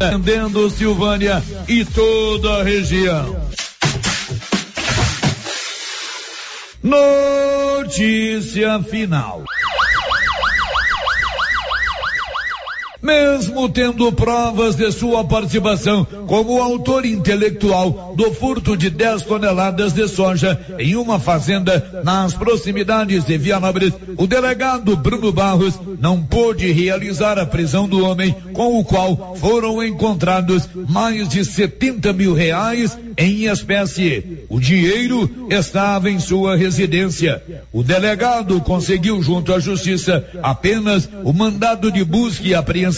atendendo Silvânia e toda a região. Notícia final. Mesmo tendo provas de sua participação como autor intelectual do furto de 10 toneladas de soja em uma fazenda nas proximidades de Vianópolis, o delegado Bruno Barros não pôde realizar a prisão do homem com o qual foram encontrados mais de 70 mil reais em espécie. O dinheiro estava em sua residência. O delegado conseguiu junto à justiça apenas o mandado de busca e apreensão.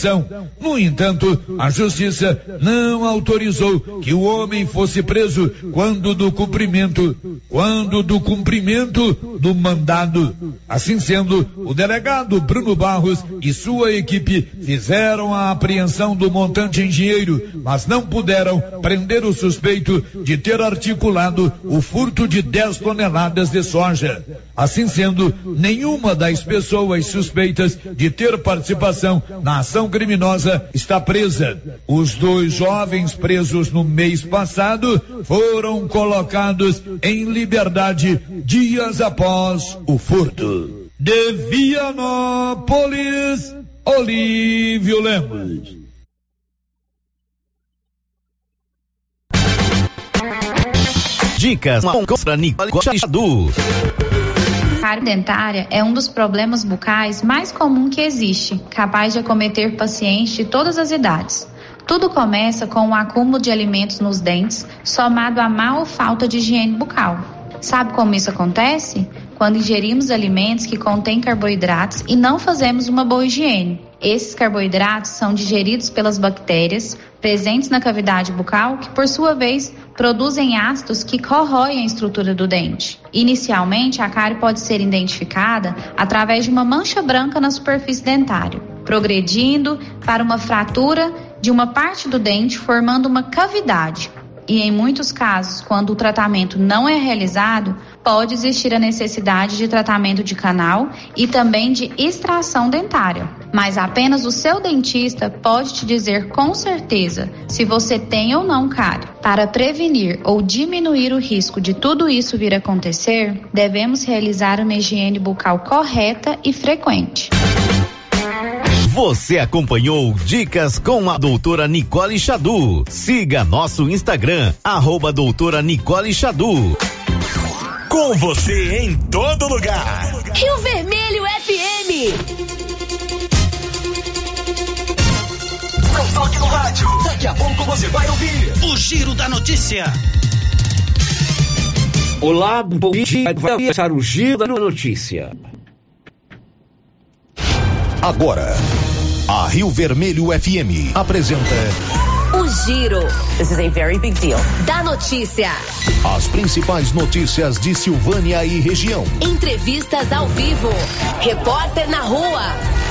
No entanto, a justiça não autorizou que o homem fosse preso quando do cumprimento, quando do cumprimento do mandado. Assim sendo, o delegado Bruno Barros e sua equipe fizeram a apreensão do montante em dinheiro, mas não puderam prender o suspeito de ter articulado o furto de 10 toneladas de soja. Assim sendo, nenhuma das pessoas suspeitas de ter participação na ação criminosa está presa. Os dois jovens presos no mês passado foram colocados em liberdade dias após o furto. De Vianópolis, Olívio Lemos. Dicas contra Nicole Chadu. Cárie dentária é um dos problemas bucais mais comum que existe, capaz de acometer pacientes de todas as idades. Tudo começa com o acúmulo de alimentos nos dentes, somado à má ou falta de higiene bucal. Sabe como isso acontece? Quando ingerimos alimentos que contêm carboidratos e não fazemos uma boa higiene. Esses carboidratos são digeridos pelas bactérias presentes na cavidade bucal, que por sua vez produzem ácidos que corroem a estrutura do dente. Inicialmente, a cárie pode ser identificada através de uma mancha branca na superfície dentária, progredindo para uma fratura de uma parte do dente, formando uma cavidade. E em muitos casos, quando o tratamento não é realizado, pode existir a necessidade de tratamento de canal e também de extração dentária. Mas apenas o seu dentista pode te dizer com certeza se você tem ou não cárie. Para prevenir ou diminuir o risco de tudo isso vir a acontecer, devemos realizar uma higiene bucal correta e frequente. Você acompanhou Dicas com a doutora Nicole Xadu. Siga nosso Instagram, arroba doutora Nicole Xadu. Com você em todo lugar. Rio Vermelho FM. Não toque no rádio. Daqui a pouco você vai ouvir o Giro da Notícia. Olá, bom dia. Vai começar o Giro da Notícia. Agora, a Rio Vermelho FM apresenta O Giro. This is a very big deal. Da notícia. as principais notícias de Silvânia e região. Entrevistas ao vivo. Repórter na rua.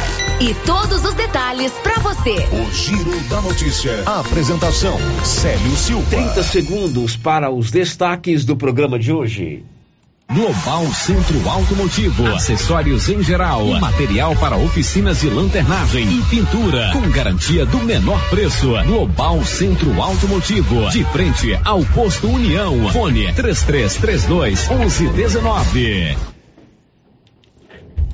E todos os detalhes para você. O Giro da Notícia. A apresentação: Célio Silva. 30 segundos para os destaques do programa de hoje. Global Centro Automotivo, acessórios em geral, material para oficinas de lanternagem e pintura, com garantia do menor preço. Global Centro Automotivo, de frente ao posto União. Fone 3332 1119.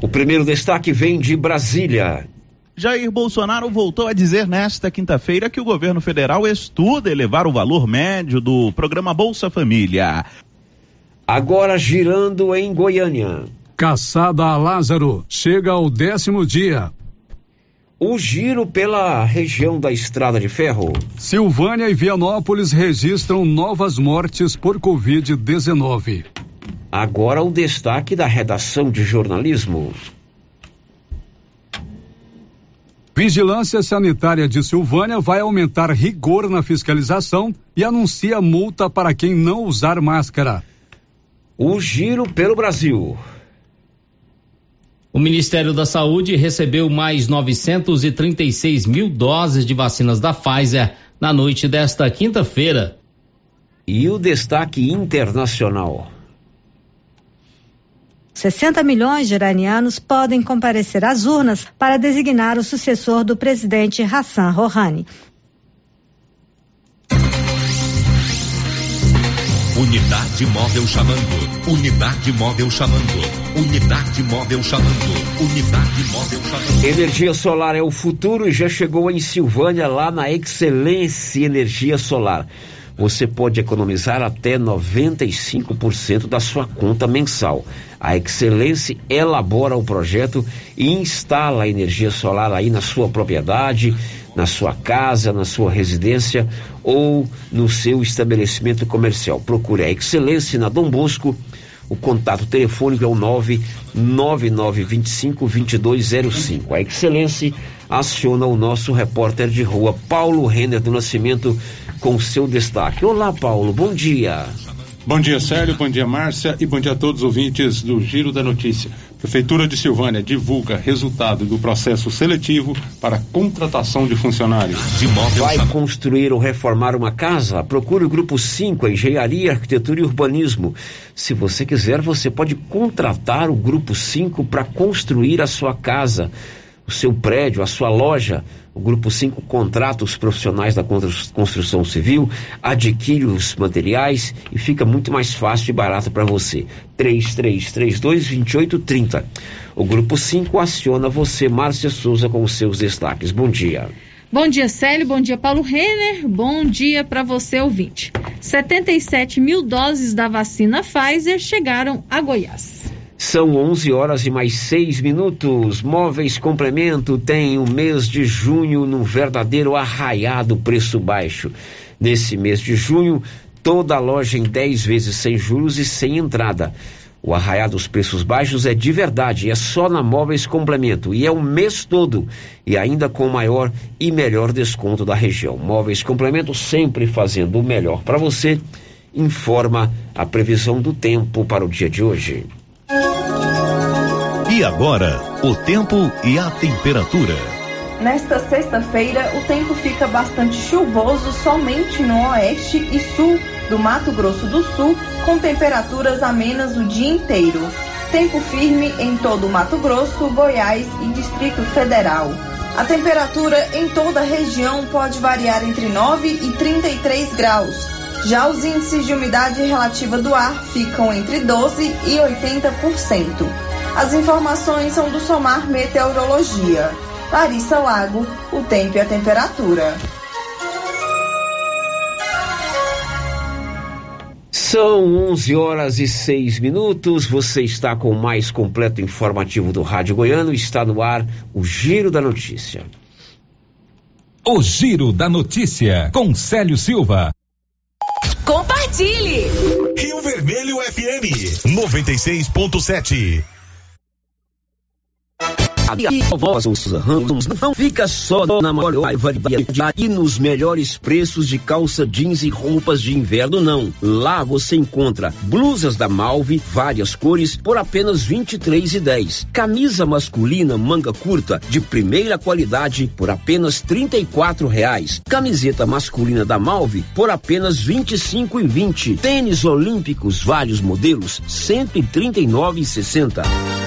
O primeiro destaque vem de Brasília. Jair Bolsonaro voltou a dizer nesta quinta-feira que o governo federal estuda elevar o valor médio do programa Bolsa Família. Agora girando em Goiânia. Caçada a Lázaro chega ao décimo dia. O giro pela região da Estrada de Ferro. Silvânia e Vianópolis registram novas mortes por Covid-19. Agora o destaque da redação de jornalismo. Vigilância Sanitária de Silvânia vai aumentar rigor na fiscalização e anuncia multa para quem não usar máscara. O giro pelo Brasil. O Ministério da Saúde recebeu mais 936 mil doses de vacinas da Pfizer na noite desta quinta-feira. E o destaque internacional. 60 milhões de iranianos podem comparecer às urnas para designar o sucessor do presidente Hassan Rouhani. Unidade móvel chamando. Unidade móvel chamando. Unidade móvel chamando. Unidade móvel chamando. Energia solar é o futuro e já chegou em Silvânia lá na Excelência Energia Solar. Você pode economizar até 95% da sua conta mensal. A Excelência elabora o projeto e instala a energia solar aí na sua propriedade, na sua casa, na sua residência ou no seu estabelecimento comercial. Procure a Excelência na Dom Bosco. O contato telefônico é o 99925-2205. A Excelência aciona o nosso repórter de rua, Paulo Renner do Nascimento, com seu destaque. Olá, Paulo, bom dia. Bom dia, Célio, bom dia, Márcia, e bom dia a todos os ouvintes do Giro da Notícia. Prefeitura de Silvânia divulga resultado do processo seletivo para contratação de funcionários. Vai construir ou reformar uma casa? Procure o grupo 5, Engenharia, Arquitetura e Urbanismo. Se você quiser, você pode contratar o grupo 5 para construir a sua casa, o seu prédio, a sua loja. O grupo 5 contrata os profissionais da construção civil, adquire os materiais e fica muito mais fácil e barato para você. 3332-2830. O grupo 5 aciona você, Márcia Souza, com os seus destaques. Bom dia. Bom dia, Célio. Bom dia, Paulo Renner. Bom dia para você, ouvinte. 77 mil doses da vacina Pfizer chegaram a Goiás. São 11 horas e mais 6 minutos. Móveis Complemento tem o mês de junho num verdadeiro arraiado preço baixo. Nesse mês de junho, toda a loja em 10 vezes sem juros e sem entrada. O arraiado dos preços baixos é de verdade, é só na Móveis Complemento e é o mês todo e ainda com o maior e melhor desconto da região. Móveis Complemento sempre fazendo o melhor para você. Informa a previsão do tempo para o dia de hoje. E agora, o tempo e a temperatura. Nesta sexta-feira, o tempo fica bastante chuvoso somente no oeste e sul do Mato Grosso do Sul, com temperaturas amenas o dia inteiro. Tempo firme em todo o Mato Grosso, Goiás e Distrito Federal. A temperatura em toda a região pode variar entre 9 e 33 graus. Já os índices de umidade relativa do ar ficam entre 12 e 80%. As informações são do Somar Meteorologia. Larissa Lago, o tempo e a temperatura. São 11 horas e 6 minutos. Você está com o mais completo informativo do Rádio Goiano. Está no ar o Giro da Notícia. O Giro da Notícia, com Célio Silva. Compartilhe! Rio Vermelho FM 96.7. E Ramos não fica só na maior variedade e nos melhores preços de calça jeans e roupas de inverno, não. Lá você encontra blusas da Malve, várias cores, por apenas R$ 23,10. Camisa masculina manga curta de primeira qualidade por apenas 34 reais. Camiseta masculina da Malve por apenas R$ 25,20. Tênis olímpicos, vários modelos, R$ 139,60.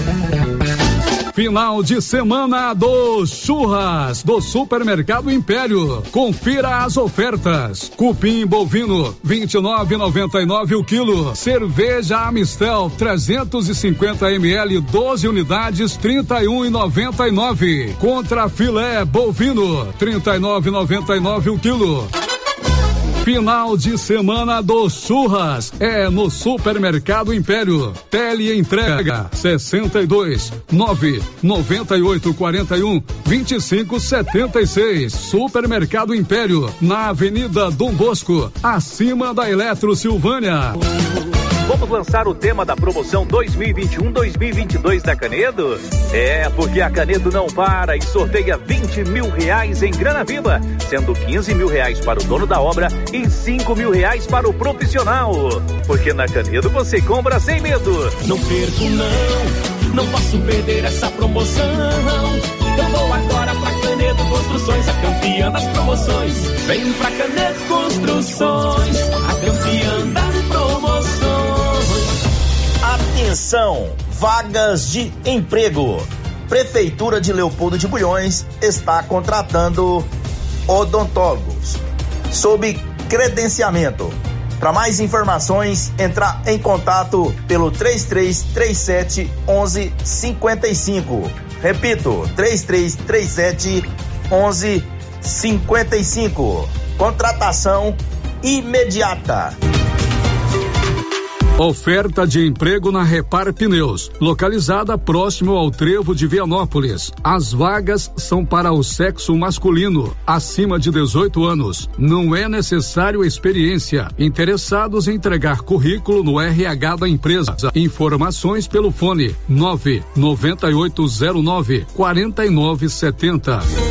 Final de semana do Churras do Supermercado Império. Confira as ofertas. Cupim bovino 29,99 o quilo. Cerveja Amistel 350 ml 12 unidades 31,99. Contra filé bovino 39,99 o quilo. Final de semana do Churras é no Supermercado Império. Tele entrega 62 9 98 41 25 76. Supermercado Império na Avenida Dom Bosco, acima da Eletro Silvânia. Vamos lançar o tema da promoção 2021-2022 da Canedo? É, porque a Canedo não para e sorteia 20 mil reais em grana viva, sendo 15 mil reais para o dono da obra e 5 mil reais para o profissional. Porque na Canedo você compra sem medo. Não perco não, não posso perder essa promoção. Eu vou agora pra Canedo Construções, a campeã das promoções. Vem pra Canedo Construções, a campeã Atenção, vagas de emprego. Prefeitura de Leopoldo de Bulhões está contratando odontólogos sob credenciamento. Para mais informações, entrar em contato pelo 3337 1155. Repito, 3337 1155. Contratação imediata. Oferta de emprego na Repar Pneus, localizada próximo ao trevo de Vianópolis. As vagas são para o sexo masculino, acima de 18 anos. Não é necessário experiência. Interessados em entregar currículo no RH da empresa. Informações pelo fone 99809 4970.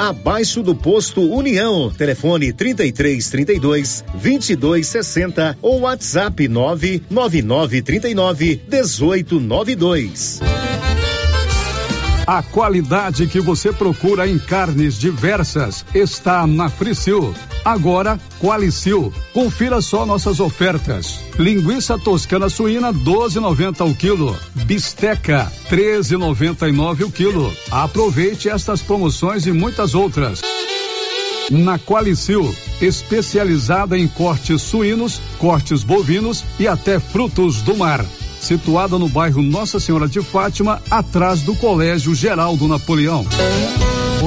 abaixo do posto União. Telefone 33 32 22 60 ou WhatsApp 999 39 18 92. A qualidade que você procura em carnes diversas está na Fricil. Agora, Qualicil. Confira só nossas ofertas. Linguiça toscana suína 12,90 o quilo. Bisteca 13,99 o quilo. Aproveite estas promoções e muitas outras. Na Qualicil, especializada em cortes suínos, cortes bovinos e até frutos do mar situada no bairro Nossa Senhora de Fátima, atrás do Colégio Geraldo Napoleão.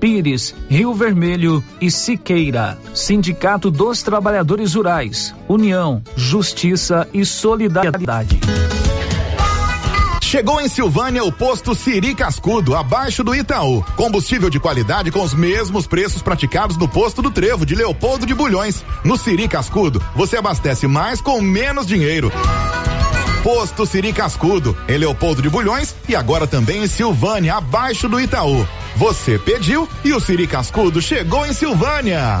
Pires, Rio Vermelho e Siqueira. Sindicato dos Trabalhadores Rurais. União, Justiça e Solidariedade. Chegou em Silvânia o posto Siri Cascudo, abaixo do Itaú. Combustível de qualidade com os mesmos preços praticados no posto do Trevo de Leopoldo de Bulhões. No Siri Cascudo, você abastece mais com menos dinheiro. Posto Siri Cascudo, em Leopoldo de Bulhões e agora também em Silvânia, abaixo do Itaú. Você pediu e o Siri Cascudo chegou em Silvânia.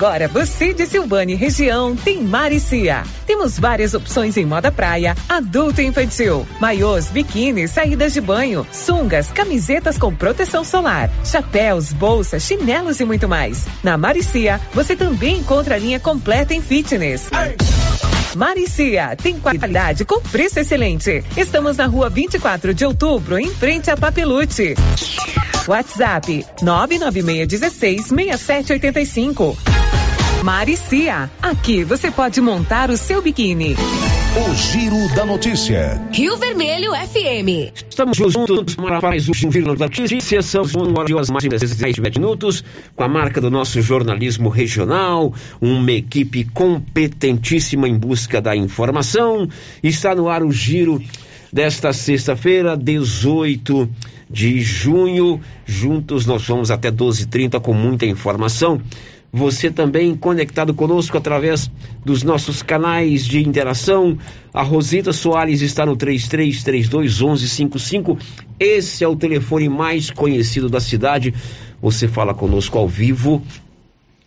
Agora você de Silvânia e região tem Maricia. Temos várias opções em moda praia, adulto e infantil, maiôs, biquínis, saídas de banho, sungas, camisetas com proteção solar, chapéus, bolsas, chinelos e muito mais. Na Maricia, você também encontra a linha completa em fitness. Maricia, tem qualidade com preço excelente. Estamos na rua 24 de outubro, em frente a Papelute. WhatsApp 99616 6785. Maricia, aqui você pode montar o seu biquíni. O Giro da Notícia. Rio Vermelho FM. Estamos juntos para mais um Giro da Notícia. São horas mais de 10 minutos com a marca do nosso jornalismo regional, uma equipe competentíssima em busca da informação. Está no ar o Giro desta sexta-feira, 18 de junho. Juntos nós vamos até 12h30 com muita informação. Você também conectado conosco através dos nossos canais de interação. A Rosita Soares está no 3332 1155. Esse é o telefone mais conhecido da cidade. Você fala conosco ao vivo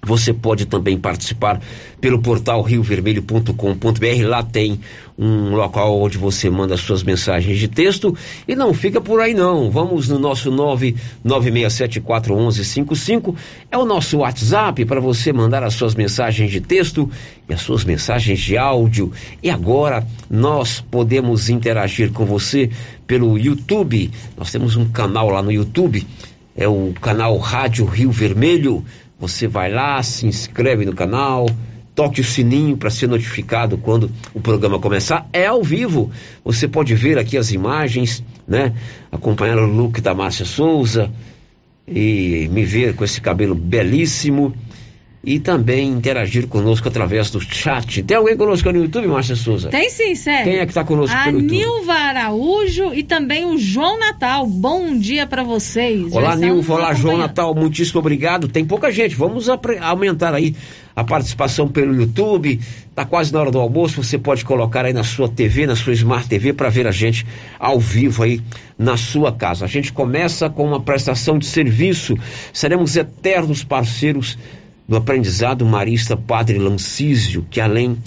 você pode também participar pelo portal riovermelho.com.br. Lá tem um local onde você manda suas mensagens de texto. E não fica por aí não. Vamos no nosso 996741155. É o nosso WhatsApp para você mandar as suas mensagens de texto e as suas mensagens de áudio. E agora nós podemos interagir com você pelo YouTube. Nós temos um canal lá no YouTube. É o canal Rádio Rio Vermelho. Você vai lá, se inscreve no canal, toque o sininho para ser notificado quando o programa começar. É ao vivo. Você pode ver aqui as imagens, né? Acompanhar o look da Márcia Souza e me ver com esse cabelo belíssimo e também interagir conosco através do chat. Tem alguém conosco no YouTube, Márcia Souza? Tem sim, sério. Quem é que está conosco a pelo YouTube? Nilva Araújo e também o João Natal. Bom dia para vocês. Olá, Nilva. Olá, João. Natal. Muitíssimo obrigado. Tem pouca gente. Vamos aumentar aí a participação pelo YouTube. Tá quase na hora do almoço. Você pode colocar aí na sua TV, na sua Smart TV, para ver a gente ao vivo aí na sua casa. A gente começa com uma prestação de serviço. Seremos eternos parceiros do aprendizado marista Padre Lancísio, que além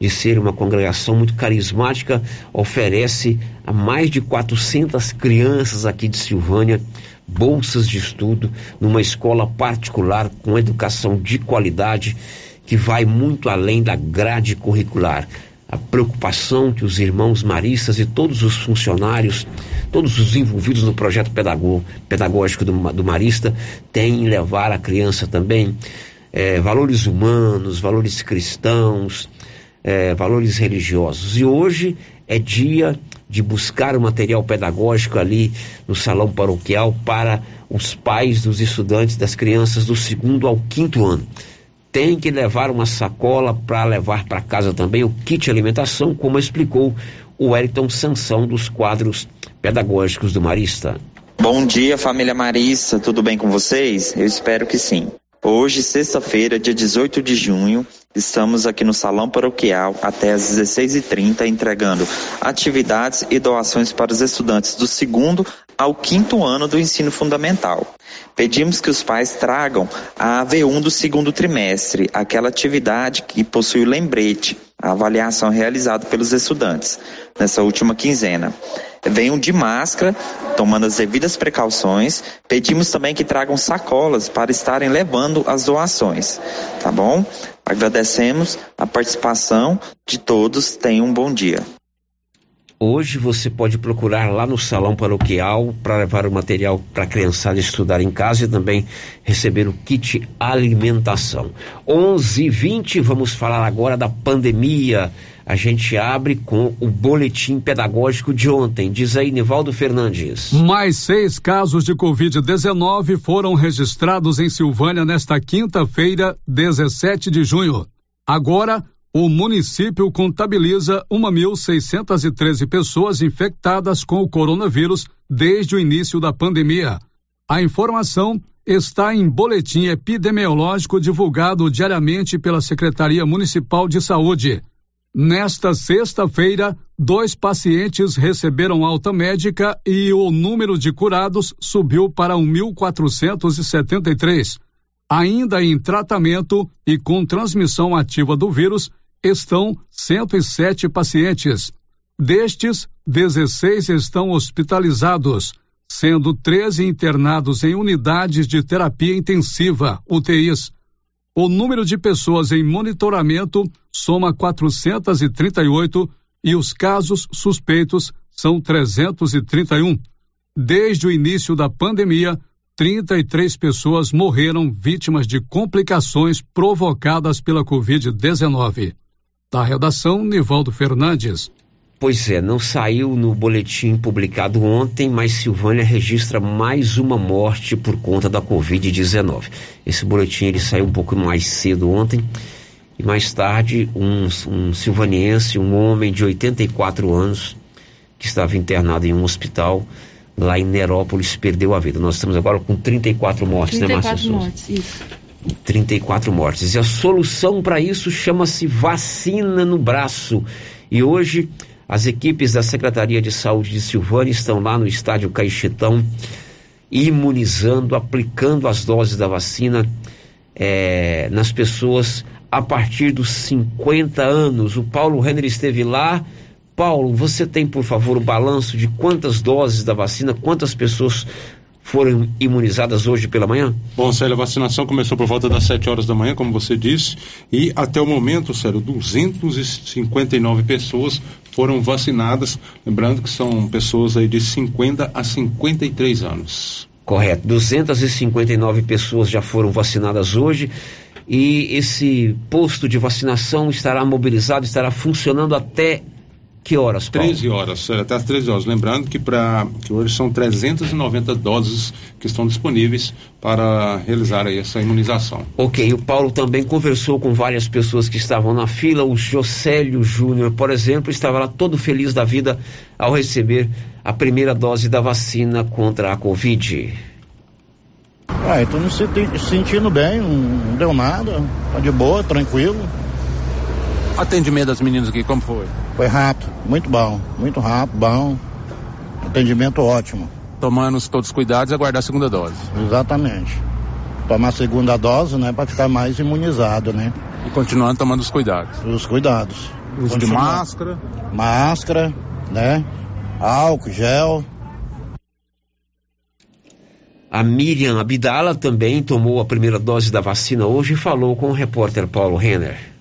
de ser uma congregação muito carismática, oferece a mais de 400 crianças aqui de Silvânia bolsas de estudo numa escola particular com educação de qualidade que vai muito além da grade curricular. A preocupação que os irmãos maristas e todos os funcionários, todos os envolvidos no projeto pedagó- pedagógico do marista têm em levar a criança também eh, valores humanos, valores cristãos, eh, valores religiosos. E hoje é dia de buscar o material pedagógico ali no salão paroquial para os pais dos estudantes, das crianças do segundo ao quinto ano. Tem que levar uma sacola para levar para casa também o kit alimentação, como explicou o Wellington Sansão dos quadros pedagógicos do Marista. Bom dia, família Marista, tudo bem com vocês? Eu espero que sim. Hoje, sexta-feira, dia 18 de junho, Estamos aqui no Salão Paroquial até às 16h30 entregando atividades e doações para os estudantes do segundo ao quinto ano do ensino fundamental. Pedimos que os pais tragam a AV1 do segundo trimestre, aquela atividade que possui o lembrete, a avaliação realizada pelos estudantes nessa última quinzena. Venham de máscara, tomando as devidas precauções. Pedimos também que tragam sacolas para estarem levando as doações, tá bom? Agradecemos a participação de todos. Tenham um bom dia. Hoje você pode procurar lá no salão paroquial para levar o material para a criançada estudar em casa e também receber o kit alimentação. 11:20 vamos falar agora da pandemia. A gente abre com o boletim pedagógico de ontem. Diz aí, Nivaldo Fernandes. Mais seis casos de Covid-19 foram registrados em Silvânia nesta quinta-feira, 17 de junho. Agora, o município contabiliza 1.613 pessoas infectadas com o coronavírus desde o início da pandemia. A informação está em boletim epidemiológico divulgado diariamente pela Secretaria Municipal de Saúde. Nesta sexta-feira, dois pacientes receberam alta médica e o número de curados subiu para 1.473. Ainda em tratamento e com transmissão ativa do vírus estão 107 pacientes. Destes, 16 estão hospitalizados, sendo 13 internados em unidades de terapia intensiva, UTIs. O número de pessoas em monitoramento soma 438 e os casos suspeitos são 331. Desde o início da pandemia, 33 pessoas morreram vítimas de complicações provocadas pela Covid-19. Da redação, Nivaldo Fernandes. Pois é, não saiu no boletim publicado ontem, mas Silvânia registra mais uma morte por conta da Covid-19. Esse boletim ele saiu um pouco mais cedo ontem e mais tarde um, um silvaniense, um homem de 84 anos que estava internado em um hospital lá em Nerópolis perdeu a vida. Nós estamos agora com 34 mortes, 34 né, Márcia mortes, isso. 34 mortes. E a solução para isso chama-se vacina no braço. E hoje as equipes da Secretaria de Saúde de Silvânia estão lá no estádio Caixetão imunizando, aplicando as doses da vacina eh, nas pessoas a partir dos 50 anos. O Paulo Renner esteve lá. Paulo, você tem, por favor, o balanço de quantas doses da vacina, quantas pessoas foram imunizadas hoje pela manhã? Bom, Célio, a vacinação começou por volta das 7 horas da manhã, como você disse, e até o momento, Célio, 259 pessoas foram vacinadas, lembrando que são pessoas aí de 50 a 53 anos. Correto. 259 pessoas já foram vacinadas hoje e esse posto de vacinação estará mobilizado, estará funcionando até que horas, Paulo? 13 horas, Célio, até as 13 horas. Lembrando que, pra, que hoje são 390 doses que estão disponíveis para realizar aí essa imunização. Ok, o Paulo também conversou com várias pessoas que estavam na fila. O Jocélio Júnior, por exemplo, estava lá todo feliz da vida ao receber a primeira dose da vacina contra a Covid. Ah, eu tô me senti- sentindo bem, não, não deu nada, tá de boa, tranquilo. Atendimento das meninas aqui, como foi? Foi rápido, muito bom, muito rápido, bom. Atendimento ótimo. Tomando todos os cuidados e aguardar a segunda dose. Exatamente. Tomar a segunda dose, né, para ficar mais imunizado, né? E continuando tomando os cuidados. Os cuidados. Uso de máscara. Máscara, né? Álcool, gel. A Miriam Abdala também tomou a primeira dose da vacina hoje e falou com o repórter Paulo Renner.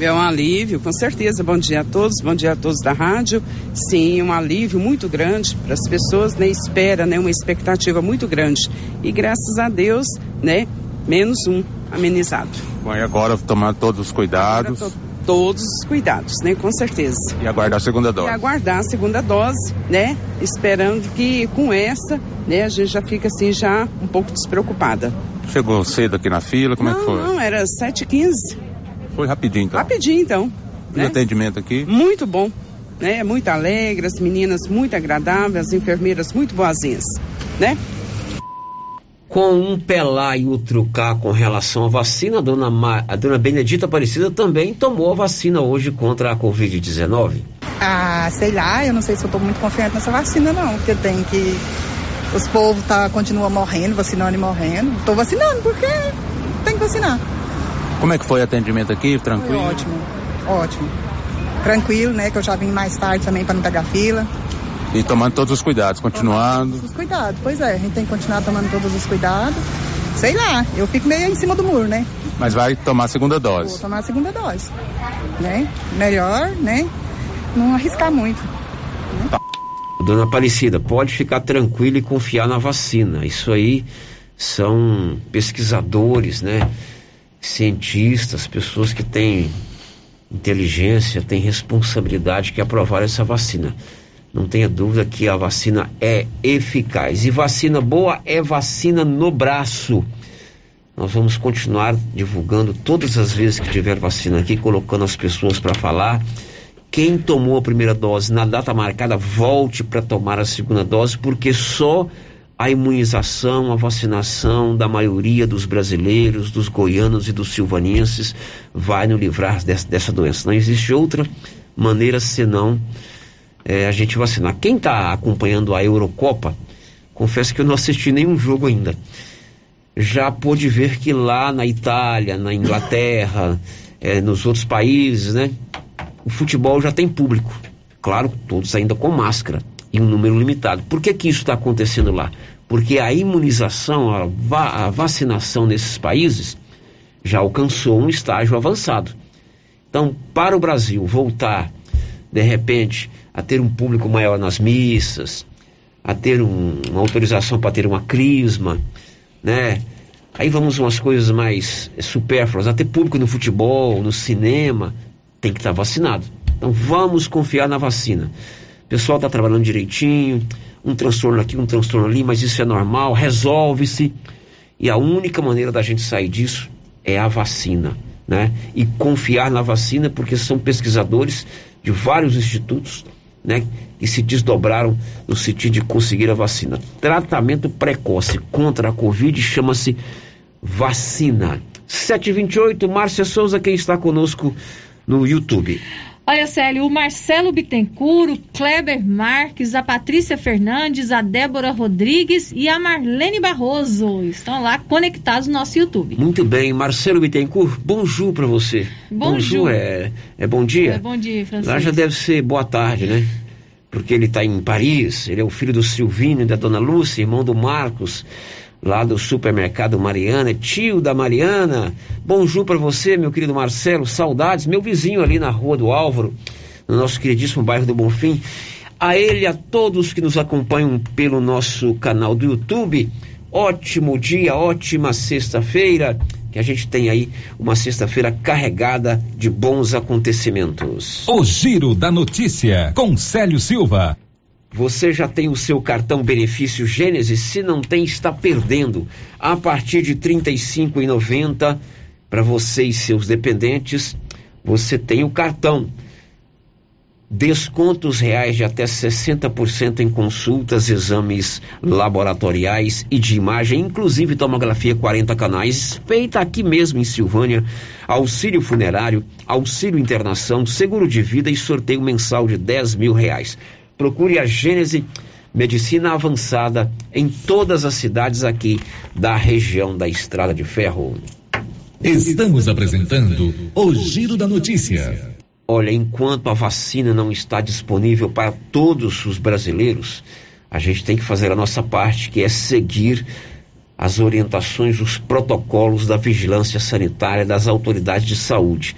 É um alívio, com certeza. Bom dia a todos, bom dia a todos da rádio. Sim, um alívio muito grande para as pessoas, né? Espera, né? Uma expectativa muito grande. E graças a Deus, né? Menos um amenizado. Bom, e agora tomando todos os cuidados Agora, to- todos os cuidados, né? Com certeza. e aguardar a segunda E dose. aguardar a segunda dose, né? Esperando que com essa, né? A gente já fica assim já um pouco despreocupada. Chegou cedo aqui na fila, como é que não, foi? não, era 7h15. Foi rapidinho então. Rapidinho então. E o atendimento aqui? Muito bom, né? Muito alegre, as meninas muito agradáveis, as enfermeiras muito boazinhas, né? com um pé lá e outro cá com relação à vacina, a dona, Ma, a dona Benedita Aparecida também tomou a vacina hoje contra a Covid-19. Ah, sei lá, eu não sei se eu estou muito confiante nessa vacina não, porque tem que os povos tá, continuam morrendo, vacinando e morrendo. Estou vacinando porque tem que vacinar. Como é que foi o atendimento aqui? Tranquilo? Foi ótimo, ótimo. Tranquilo, né? Que eu já vim mais tarde também para não pegar fila. E tomando todos os cuidados, continuando. Todos os cuidados, pois é, a gente tem que continuar tomando todos os cuidados. Sei lá, eu fico meio em cima do muro, né? Mas vai tomar a segunda dose. Vou tomar a segunda dose. Né? Melhor, né? Não arriscar muito. Né? Dona Aparecida, pode ficar tranquila e confiar na vacina. Isso aí são pesquisadores, né? Cientistas, pessoas que têm inteligência, têm responsabilidade que aprovaram essa vacina. Não tenha dúvida que a vacina é eficaz. E vacina boa é vacina no braço. Nós vamos continuar divulgando todas as vezes que tiver vacina aqui, colocando as pessoas para falar. Quem tomou a primeira dose na data marcada, volte para tomar a segunda dose, porque só a imunização, a vacinação da maioria dos brasileiros, dos goianos e dos silvanenses vai nos livrar dessa, dessa doença. Não existe outra maneira senão é, a gente vacinar. Quem está acompanhando a Eurocopa, confesso que eu não assisti nenhum jogo ainda. Já pôde ver que lá na Itália, na Inglaterra, é, nos outros países, né? O futebol já tem público. Claro, todos ainda com máscara e um número limitado. Por que, que isso está acontecendo lá? Porque a imunização, a, va a vacinação nesses países já alcançou um estágio avançado. Então, para o Brasil voltar, de repente, a ter um público maior nas missas, a ter um, uma autorização para ter uma crisma, né? Aí vamos umas coisas mais supérfluas, a ter público no futebol, no cinema, tem que estar tá vacinado. Então vamos confiar na vacina. O pessoal está trabalhando direitinho, um transtorno aqui, um transtorno ali, mas isso é normal, resolve-se. E a única maneira da gente sair disso é a vacina, né? E confiar na vacina, porque são pesquisadores de vários institutos né, que se desdobraram no sentido de conseguir a vacina. Tratamento precoce contra a Covid chama-se vacina. 728, Márcia Souza, quem está conosco no YouTube. Olha, Célio, o Marcelo Bittencourt, o Kleber Marques, a Patrícia Fernandes, a Débora Rodrigues e a Marlene Barroso estão lá conectados no nosso YouTube. Muito bem, Marcelo Bittencourt, bonjour para você. Bonjour. bonjour é, é bom dia? É bom dia, Francisco. Lá já deve ser boa tarde, né? Porque ele está em Paris, ele é o filho do Silvino e da Dona Lúcia, irmão do Marcos lá do supermercado Mariana, tio da Mariana. Bonjour para você, meu querido Marcelo, saudades, meu vizinho ali na Rua do Álvaro, no nosso queridíssimo bairro do Bonfim. A ele, a todos que nos acompanham pelo nosso canal do YouTube, ótimo dia, ótima sexta-feira, que a gente tem aí uma sexta-feira carregada de bons acontecimentos. O Giro da Notícia, com Célio Silva. Você já tem o seu cartão benefício Gênesis? Se não tem, está perdendo. A partir de R$ 35,90 para você e seus dependentes, você tem o cartão. Descontos reais de até 60% em consultas, exames laboratoriais e de imagem, inclusive tomografia 40 canais, feita aqui mesmo em Silvânia, auxílio funerário, auxílio internação, seguro de vida e sorteio mensal de 10 mil reais. Procure a Gênese Medicina Avançada em todas as cidades aqui da região da Estrada de Ferro. Estamos apresentando o Giro da Notícia. Olha, enquanto a vacina não está disponível para todos os brasileiros, a gente tem que fazer a nossa parte, que é seguir as orientações, os protocolos da vigilância sanitária das autoridades de saúde.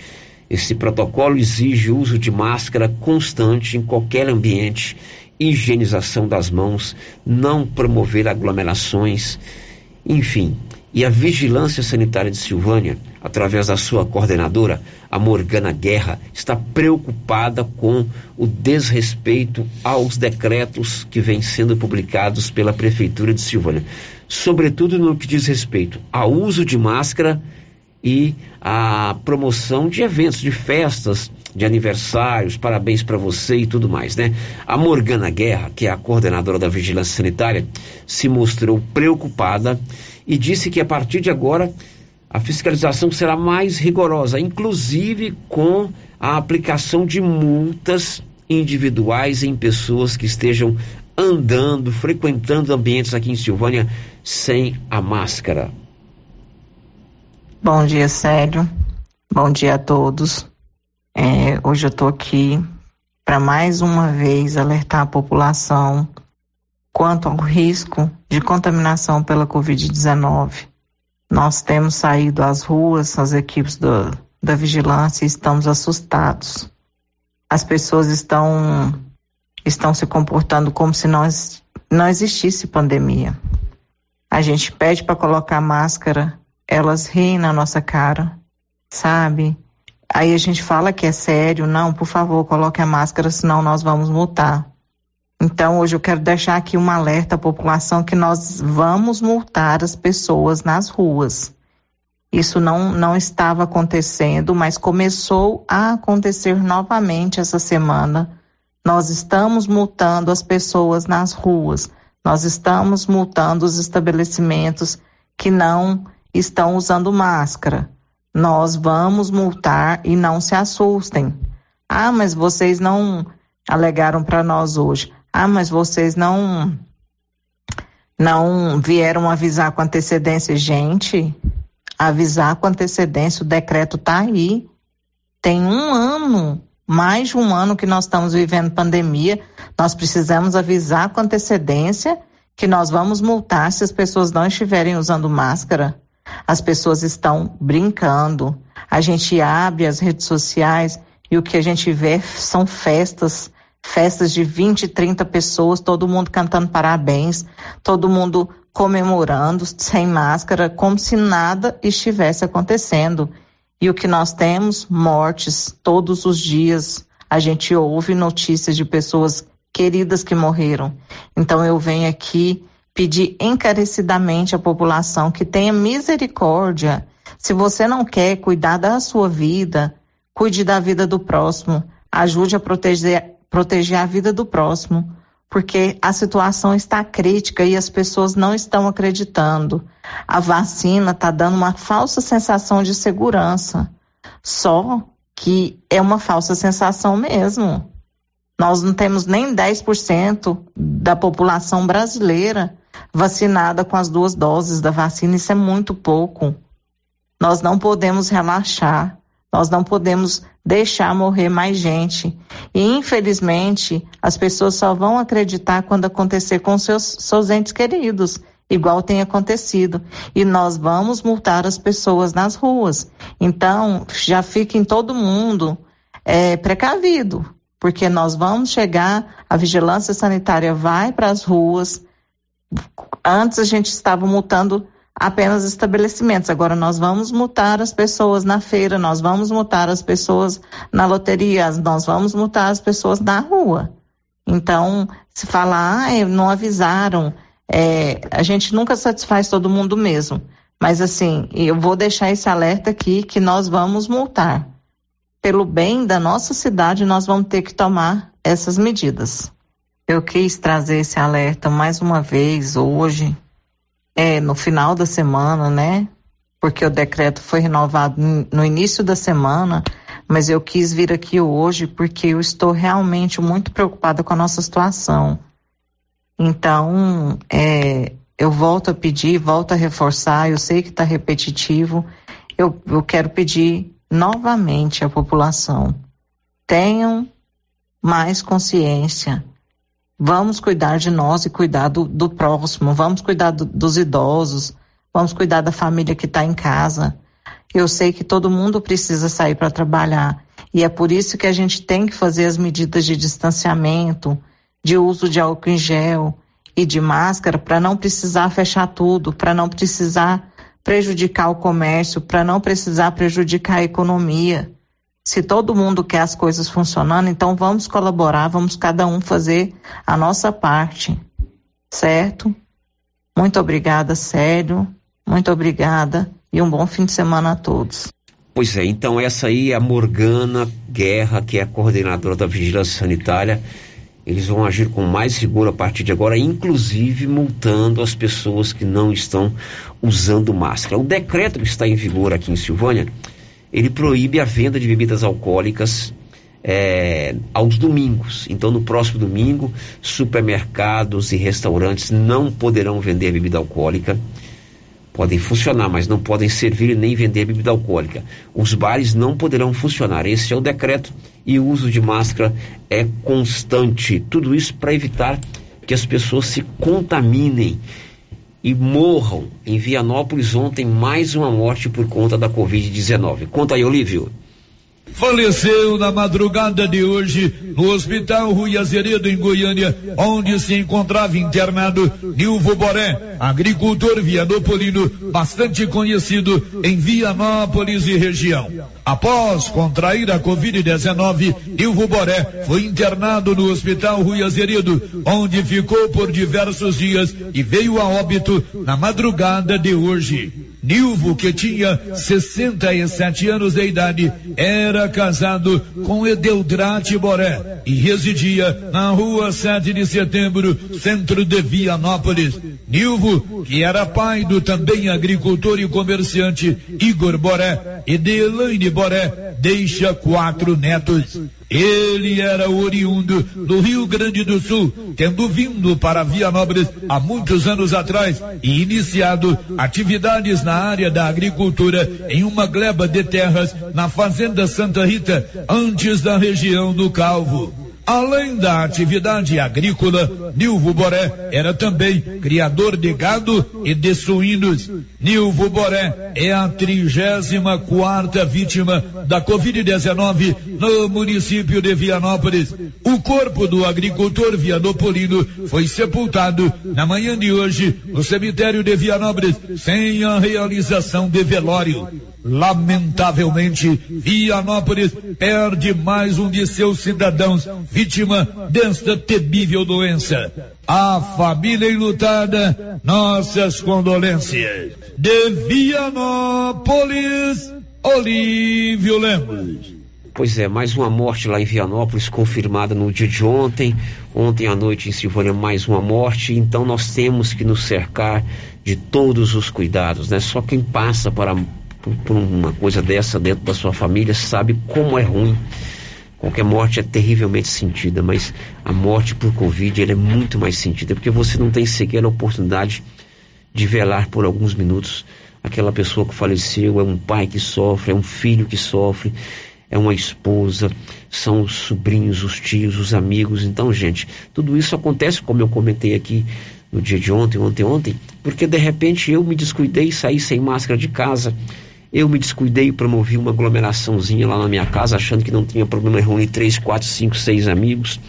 Esse protocolo exige o uso de máscara constante em qualquer ambiente, higienização das mãos, não promover aglomerações, enfim. E a Vigilância Sanitária de Silvânia, através da sua coordenadora, a Morgana Guerra, está preocupada com o desrespeito aos decretos que vêm sendo publicados pela Prefeitura de Silvânia, sobretudo no que diz respeito ao uso de máscara e a promoção de eventos, de festas, de aniversários, parabéns para você e tudo mais, né? A Morgana Guerra, que é a coordenadora da Vigilância Sanitária, se mostrou preocupada e disse que a partir de agora a fiscalização será mais rigorosa, inclusive com a aplicação de multas individuais em pessoas que estejam andando, frequentando ambientes aqui em Silvânia sem a máscara. Bom dia, Célio. Bom dia a todos. É, hoje eu estou aqui para mais uma vez alertar a população quanto ao risco de contaminação pela Covid-19. Nós temos saído às ruas, as equipes do, da vigilância, e estamos assustados. As pessoas estão, estão se comportando como se nós, não existisse pandemia. A gente pede para colocar máscara, elas riem na nossa cara, sabe? Aí a gente fala que é sério, não, por favor, coloque a máscara, senão nós vamos multar. Então, hoje eu quero deixar aqui um alerta à população que nós vamos multar as pessoas nas ruas. Isso não, não estava acontecendo, mas começou a acontecer novamente essa semana. Nós estamos multando as pessoas nas ruas, nós estamos multando os estabelecimentos que não estão usando máscara. Nós vamos multar e não se assustem. Ah, mas vocês não alegaram para nós hoje. Ah, mas vocês não não vieram avisar com antecedência, gente. Avisar com antecedência, o decreto está aí. Tem um ano, mais de um ano que nós estamos vivendo pandemia. Nós precisamos avisar com antecedência que nós vamos multar se as pessoas não estiverem usando máscara. As pessoas estão brincando. A gente abre as redes sociais e o que a gente vê são festas festas de 20, 30 pessoas, todo mundo cantando parabéns, todo mundo comemorando sem máscara, como se nada estivesse acontecendo. E o que nós temos? Mortes todos os dias. A gente ouve notícias de pessoas queridas que morreram. Então eu venho aqui pedir encarecidamente à população que tenha misericórdia. Se você não quer cuidar da sua vida, cuide da vida do próximo. Ajude a proteger proteger a vida do próximo, porque a situação está crítica e as pessoas não estão acreditando. A vacina está dando uma falsa sensação de segurança, só que é uma falsa sensação mesmo. Nós não temos nem 10% da população brasileira vacinada com as duas doses da vacina, isso é muito pouco. Nós não podemos relaxar. Nós não podemos deixar morrer mais gente. E, infelizmente, as pessoas só vão acreditar quando acontecer com seus, seus entes queridos, igual tem acontecido. E nós vamos multar as pessoas nas ruas. Então, já fiquem todo mundo é, precavido, porque nós vamos chegar, a vigilância sanitária vai para as ruas. Antes a gente estava multando apenas estabelecimentos. Agora nós vamos multar as pessoas na feira, nós vamos multar as pessoas na loteria, nós vamos multar as pessoas na rua. Então, se falar, ah, não avisaram, é, a gente nunca satisfaz todo mundo mesmo. Mas assim, eu vou deixar esse alerta aqui que nós vamos multar. Pelo bem da nossa cidade, nós vamos ter que tomar essas medidas. Eu quis trazer esse alerta mais uma vez hoje, é, no final da semana, né? Porque o decreto foi renovado no início da semana, mas eu quis vir aqui hoje porque eu estou realmente muito preocupada com a nossa situação. Então, é, eu volto a pedir, volto a reforçar, eu sei que está repetitivo, eu, eu quero pedir novamente à população: tenham mais consciência. Vamos cuidar de nós e cuidar do, do próximo, vamos cuidar do, dos idosos, vamos cuidar da família que está em casa. Eu sei que todo mundo precisa sair para trabalhar. E é por isso que a gente tem que fazer as medidas de distanciamento, de uso de álcool em gel e de máscara para não precisar fechar tudo, para não precisar prejudicar o comércio, para não precisar prejudicar a economia. Se todo mundo quer as coisas funcionando, então vamos colaborar, vamos cada um fazer a nossa parte, certo? Muito obrigada, Sério. Muito obrigada e um bom fim de semana a todos. Pois é, então essa aí é a Morgana Guerra, que é a coordenadora da Vigilância Sanitária, Eles vão agir com mais rigor a partir de agora, inclusive multando as pessoas que não estão usando máscara. O decreto que está em vigor aqui em Silvânia, ele proíbe a venda de bebidas alcoólicas é, aos domingos. Então, no próximo domingo, supermercados e restaurantes não poderão vender bebida alcoólica. Podem funcionar, mas não podem servir nem vender bebida alcoólica. Os bares não poderão funcionar. Esse é o decreto e o uso de máscara é constante. Tudo isso para evitar que as pessoas se contaminem e morram. Em Vianópolis, ontem, mais uma morte por conta da Covid-19. Conta aí, Olívio faleceu na madrugada de hoje no Hospital Rui Azeredo, em Goiânia, onde se encontrava internado Nilvo Boré, agricultor vianopolino, bastante conhecido em Vianópolis e região. Após contrair a Covid-19, Nilvo Boré foi internado no Hospital Rui Azeredo, onde ficou por diversos dias e veio a óbito na madrugada de hoje. Nilvo, que tinha 67 anos de idade, era casado com Edeldrate Boré e residia na rua 7 de setembro, centro de Vianópolis. Nilvo, que era pai do também agricultor e comerciante Igor Boré e de Elaine Boré, deixa quatro netos. Ele era oriundo do Rio Grande do Sul, tendo vindo para Vianópolis há muitos anos atrás e iniciado atividades na área da agricultura em uma gleba de terras na Fazenda Santa Rita, antes da região do Calvo. Além da atividade agrícola, Nilvo Boré era também criador de gado e de suínos. Nilvo Boré é a 34 quarta vítima da Covid-19 no município de Vianópolis. O corpo do agricultor vianopolino foi sepultado na manhã de hoje no cemitério de Vianópolis sem a realização de velório. Lamentavelmente, Vianópolis perde mais um de seus cidadãos vítima desta temível doença. A família enlutada, nossas condolências. De Vianópolis, Olívio Lemos. Pois é, mais uma morte lá em Vianópolis, confirmada no dia de ontem. Ontem à noite em Silvânia, mais uma morte. Então nós temos que nos cercar de todos os cuidados, né? Só quem passa para por, por uma coisa dessa dentro da sua família sabe como é ruim. Qualquer morte é terrivelmente sentida, mas a morte por Covid é muito mais sentida, porque você não tem sequer a oportunidade de velar por alguns minutos aquela pessoa que faleceu, é um pai que sofre, é um filho que sofre, é uma esposa, são os sobrinhos, os tios, os amigos. Então, gente, tudo isso acontece, como eu comentei aqui no dia de ontem, ontem, ontem, porque de repente eu me descuidei e saí sem máscara de casa eu me descuidei e promovi uma aglomeraçãozinha lá na minha casa, achando que não tinha problema reunir três, quatro, cinco, seis amigos.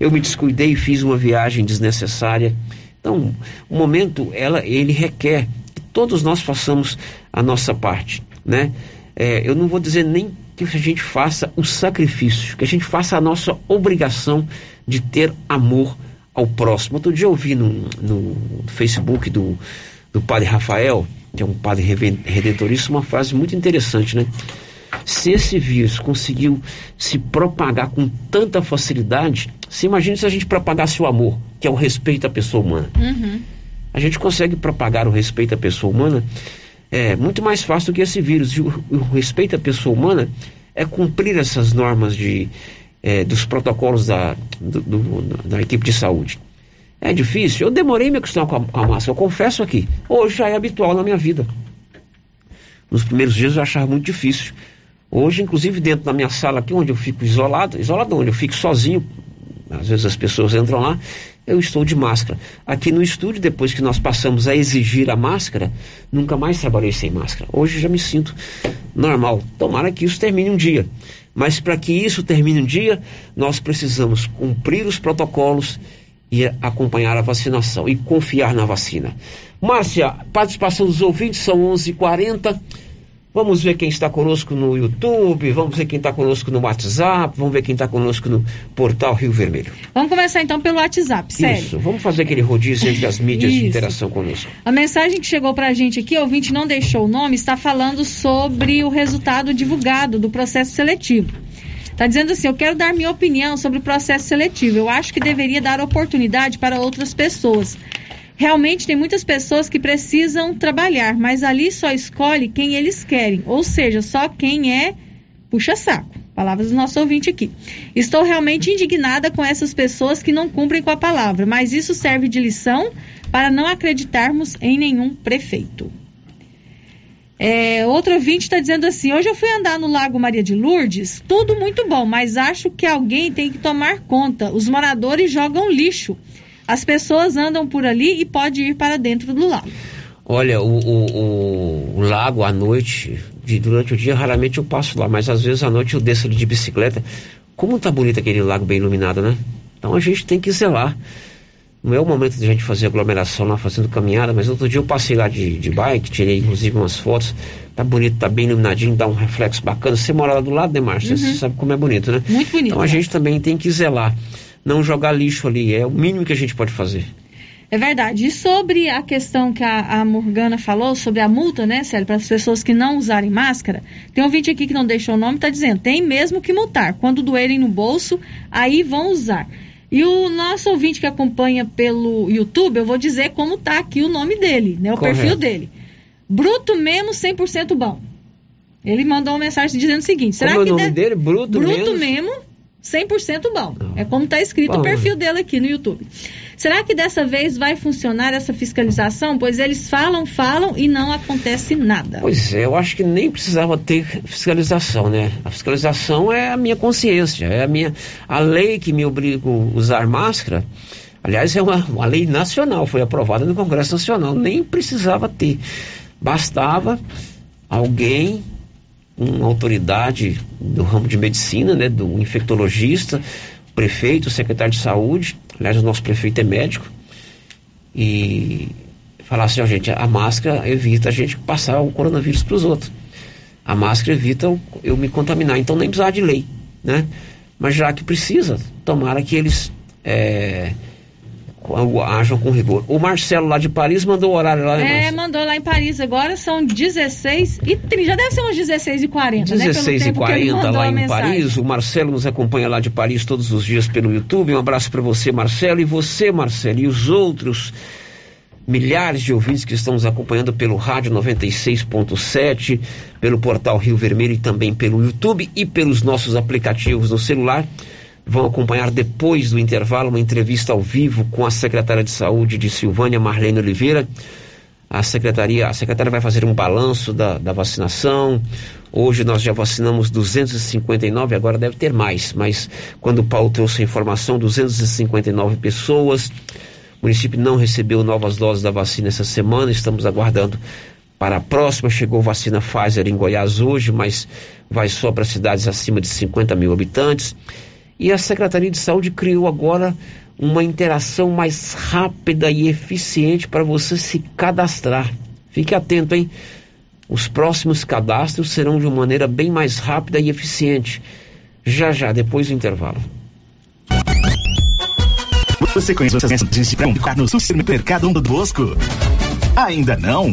Eu me descuidei e fiz uma viagem desnecessária. Então, o momento, ela, ele requer que todos nós façamos a nossa parte, né? É, eu não vou dizer nem que a gente faça o sacrifício, que a gente faça a nossa obrigação de ter amor ao próximo. Outro dia eu vi no, no Facebook do, do padre Rafael, que é um padre redentorista, uma frase muito interessante, né? Se esse vírus conseguiu se propagar com tanta facilidade, se imagine se a gente propagasse o amor, que é o respeito à pessoa humana. Uhum. A gente consegue propagar o respeito à pessoa humana é muito mais fácil do que esse vírus. E o, o respeito à pessoa humana é cumprir essas normas de, é, dos protocolos da, do, do, da equipe de saúde. É difícil. Eu demorei me acostumar com a, com a máscara, eu confesso aqui. Hoje já é habitual na minha vida. Nos primeiros dias eu achava muito difícil. Hoje, inclusive, dentro da minha sala aqui, onde eu fico isolado, isolado onde eu fico sozinho, às vezes as pessoas entram lá, eu estou de máscara. Aqui no estúdio, depois que nós passamos a exigir a máscara, nunca mais trabalhei sem máscara. Hoje já me sinto normal. Tomara que isso termine um dia. Mas para que isso termine um dia, nós precisamos cumprir os protocolos e acompanhar a vacinação e confiar na vacina. Márcia, participação dos ouvintes são 11:40. Vamos ver quem está conosco no YouTube, vamos ver quem está conosco no WhatsApp, vamos ver quem está conosco no portal Rio Vermelho. Vamos começar então pelo WhatsApp, sério. Isso, vamos fazer aquele rodízio entre as mídias de interação conosco. A mensagem que chegou para a gente aqui, o ouvinte não deixou o nome, está falando sobre o resultado divulgado do processo seletivo. Está dizendo assim: eu quero dar minha opinião sobre o processo seletivo. Eu acho que deveria dar oportunidade para outras pessoas. Realmente tem muitas pessoas que precisam trabalhar, mas ali só escolhe quem eles querem, ou seja, só quem é puxa-saco. Palavras do nosso ouvinte aqui. Estou realmente indignada com essas pessoas que não cumprem com a palavra, mas isso serve de lição para não acreditarmos em nenhum prefeito. É, outro ouvinte está dizendo assim: hoje eu fui andar no Lago Maria de Lourdes, tudo muito bom, mas acho que alguém tem que tomar conta. Os moradores jogam lixo. As pessoas andam por ali e pode ir para dentro do lago. Olha, o, o, o, lago à noite, de, durante o dia, raramente eu passo lá, mas às vezes à noite eu desço ali de bicicleta. Como tá bonito aquele lago bem iluminado, né? Então a gente tem que zelar. Não é o momento de a gente fazer aglomeração lá fazendo caminhada, mas outro dia eu passei lá de, de bike, tirei inclusive umas fotos. Tá bonito, tá bem iluminadinho, dá um reflexo bacana. Você mora lá do lado, né, Márcia? Uhum. Você sabe como é bonito, né? Muito bonito. Então a né? gente também tem que zelar. Não jogar lixo ali, é o mínimo que a gente pode fazer. É verdade. E sobre a questão que a, a Morgana falou, sobre a multa, né, Célio, para as pessoas que não usarem máscara, tem um ouvinte aqui que não deixou o nome, está dizendo, tem mesmo que multar. Quando doerem no bolso, aí vão usar. E o nosso ouvinte que acompanha pelo YouTube, eu vou dizer como tá aqui o nome dele, né? O Correto. perfil dele. Bruto mesmo 100% bom. Ele mandou uma mensagem dizendo o seguinte: será como que é o nome de... dele? Bruto, Bruto mesmo 100% bom. É como está escrito bom, o perfil dele aqui no YouTube. Será que dessa vez vai funcionar essa fiscalização? Pois eles falam, falam e não acontece nada. Pois é, eu acho que nem precisava ter fiscalização, né? A fiscalização é a minha consciência, é a minha a lei que me obriga a usar máscara. Aliás, é uma, uma lei nacional, foi aprovada no Congresso Nacional, nem precisava ter. Bastava alguém uma autoridade do ramo de medicina, né, do infectologista, prefeito, secretário de saúde, aliás, o nosso prefeito é médico, e falar assim, ó, gente, a máscara evita a gente passar o coronavírus para os outros. A máscara evita eu me contaminar, então nem precisar de lei, né? Mas já que precisa, tomara que eles é, ajam com rigor. O Marcelo lá de Paris mandou o horário lá, né? É, mandou lá em Paris. Agora são 16 e 30. Já deve ser umas 16 e 40, 16 né? e 40 lá em Paris. O Marcelo nos acompanha lá de Paris todos os dias pelo YouTube. Um abraço para você, Marcelo. E você, Marcelo, e os outros milhares de ouvintes que estão nos acompanhando pelo rádio 96.7, pelo portal Rio Vermelho e também pelo YouTube e pelos nossos aplicativos no celular vão acompanhar depois do intervalo uma entrevista ao vivo com a secretária de saúde de Silvânia, Marlene Oliveira. A secretaria, a secretária vai fazer um balanço da, da vacinação. Hoje nós já vacinamos 259, agora deve ter mais, mas quando o Paulo trouxe a informação, 259 pessoas. O município não recebeu novas doses da vacina essa semana, estamos aguardando para a próxima. Chegou vacina Pfizer em Goiás hoje, mas vai só para cidades acima de 50 mil habitantes. E a Secretaria de Saúde criou agora uma interação mais rápida e eficiente para você se cadastrar. Fique atento, hein? Os próximos cadastros serão de uma maneira bem mais rápida e eficiente. Já já, depois do intervalo. Você conhece as mensagens para no supermercado do Bosco? Ainda não?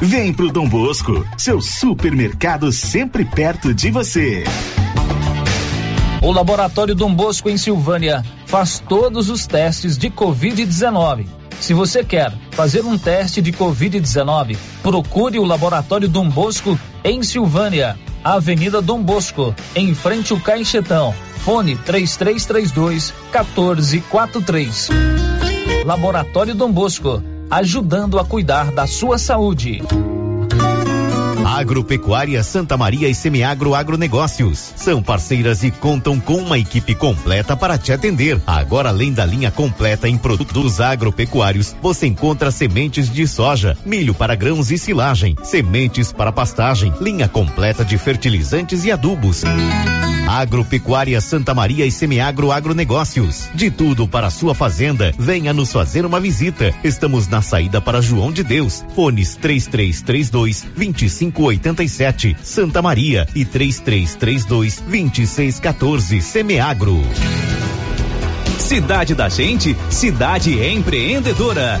Vem pro Dom Bosco, seu supermercado sempre perto de você. O Laboratório Dom Bosco em Silvânia faz todos os testes de Covid-19. Se você quer fazer um teste de Covid-19, procure o Laboratório Dom Bosco em Silvânia, Avenida Dom Bosco, em frente ao Caixetão. Fone 3332 1443. Laboratório Dom Bosco ajudando a cuidar da sua saúde. Agropecuária Santa Maria e Semiagro Agronegócios. São parceiras e contam com uma equipe completa para te atender. Agora, além da linha completa em produtos agropecuários, você encontra sementes de soja, milho para grãos e silagem, sementes para pastagem, linha completa de fertilizantes e adubos. Agropecuária Santa Maria e Semiagro Agronegócios. De tudo para sua fazenda, venha nos fazer uma visita. Estamos na saída para João de Deus. Fones 3332 2587 Santa Maria e 3332 2614 Semeagro. Cidade da Gente, cidade empreendedora.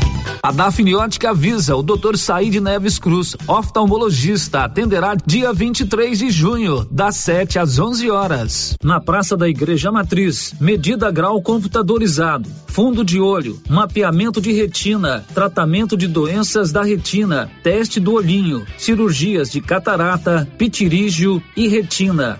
A Dafniótica avisa o Dr. Said Neves Cruz, oftalmologista, atenderá dia 23 de junho, das 7 às 11 horas, na Praça da Igreja Matriz. Medida grau computadorizado, fundo de olho, mapeamento de retina, tratamento de doenças da retina, teste do olhinho, cirurgias de catarata, pitirígio e retina.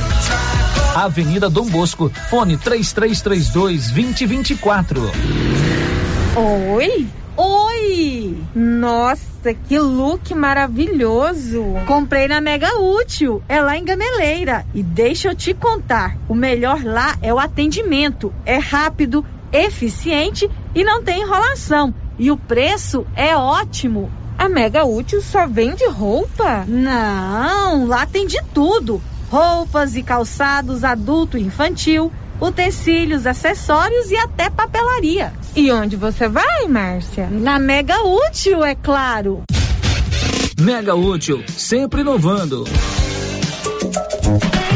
Avenida Dom Bosco, fone 3332 2024. Oi? Oi! Nossa, que look maravilhoso! Comprei na Mega Útil, é lá em Gameleira. E deixa eu te contar: o melhor lá é o atendimento. É rápido, eficiente e não tem enrolação. E o preço é ótimo. A Mega Útil só vende roupa? Não, lá tem de tudo roupas e calçados adulto e infantil, utensílios, acessórios e até papelaria. E onde você vai, Márcia? Na Mega Útil, é claro. Mega Útil, sempre inovando.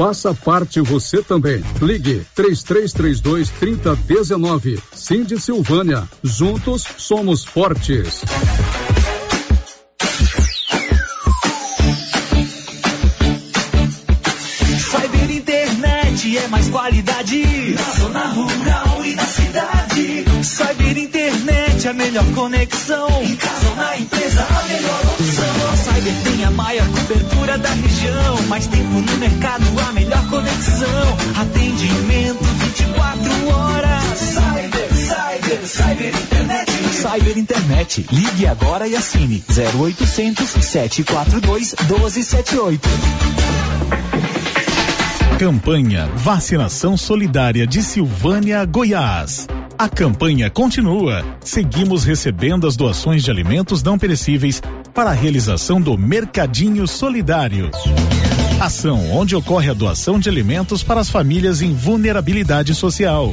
Faça parte você também. Ligue 3332 3019. Cindy Silvânia. Juntos somos fortes. Cyber internet é mais qualidade na zona rural e na cidade. Cyber internet é a melhor conexão. Em casa ou na empresa, a melhor opção. Tem a maior cobertura da região. Mais tempo no mercado, a melhor conexão. Atendimento 24 horas. Cyber, Cyber, Cyber internet. Cyber internet. Ligue agora e assine 0800 742 1278. Campanha Vacinação Solidária de Silvânia, Goiás. A campanha continua. Seguimos recebendo as doações de alimentos não perecíveis para a realização do Mercadinho Solidário. Ação onde ocorre a doação de alimentos para as famílias em vulnerabilidade social.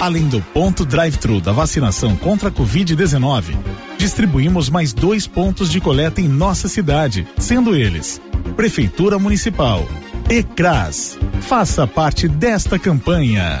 Além do ponto drive-thru da vacinação contra a Covid-19, distribuímos mais dois pontos de coleta em nossa cidade, sendo eles Prefeitura Municipal, ECRAS. Faça parte desta campanha.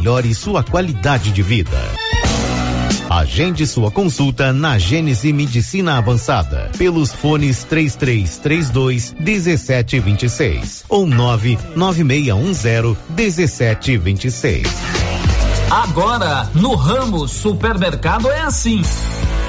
melhore sua qualidade de vida. Agende sua consulta na Gênese Medicina Avançada pelos fones 3332 1726 ou 99610 1726. Agora, no Ramos Supermercado é assim.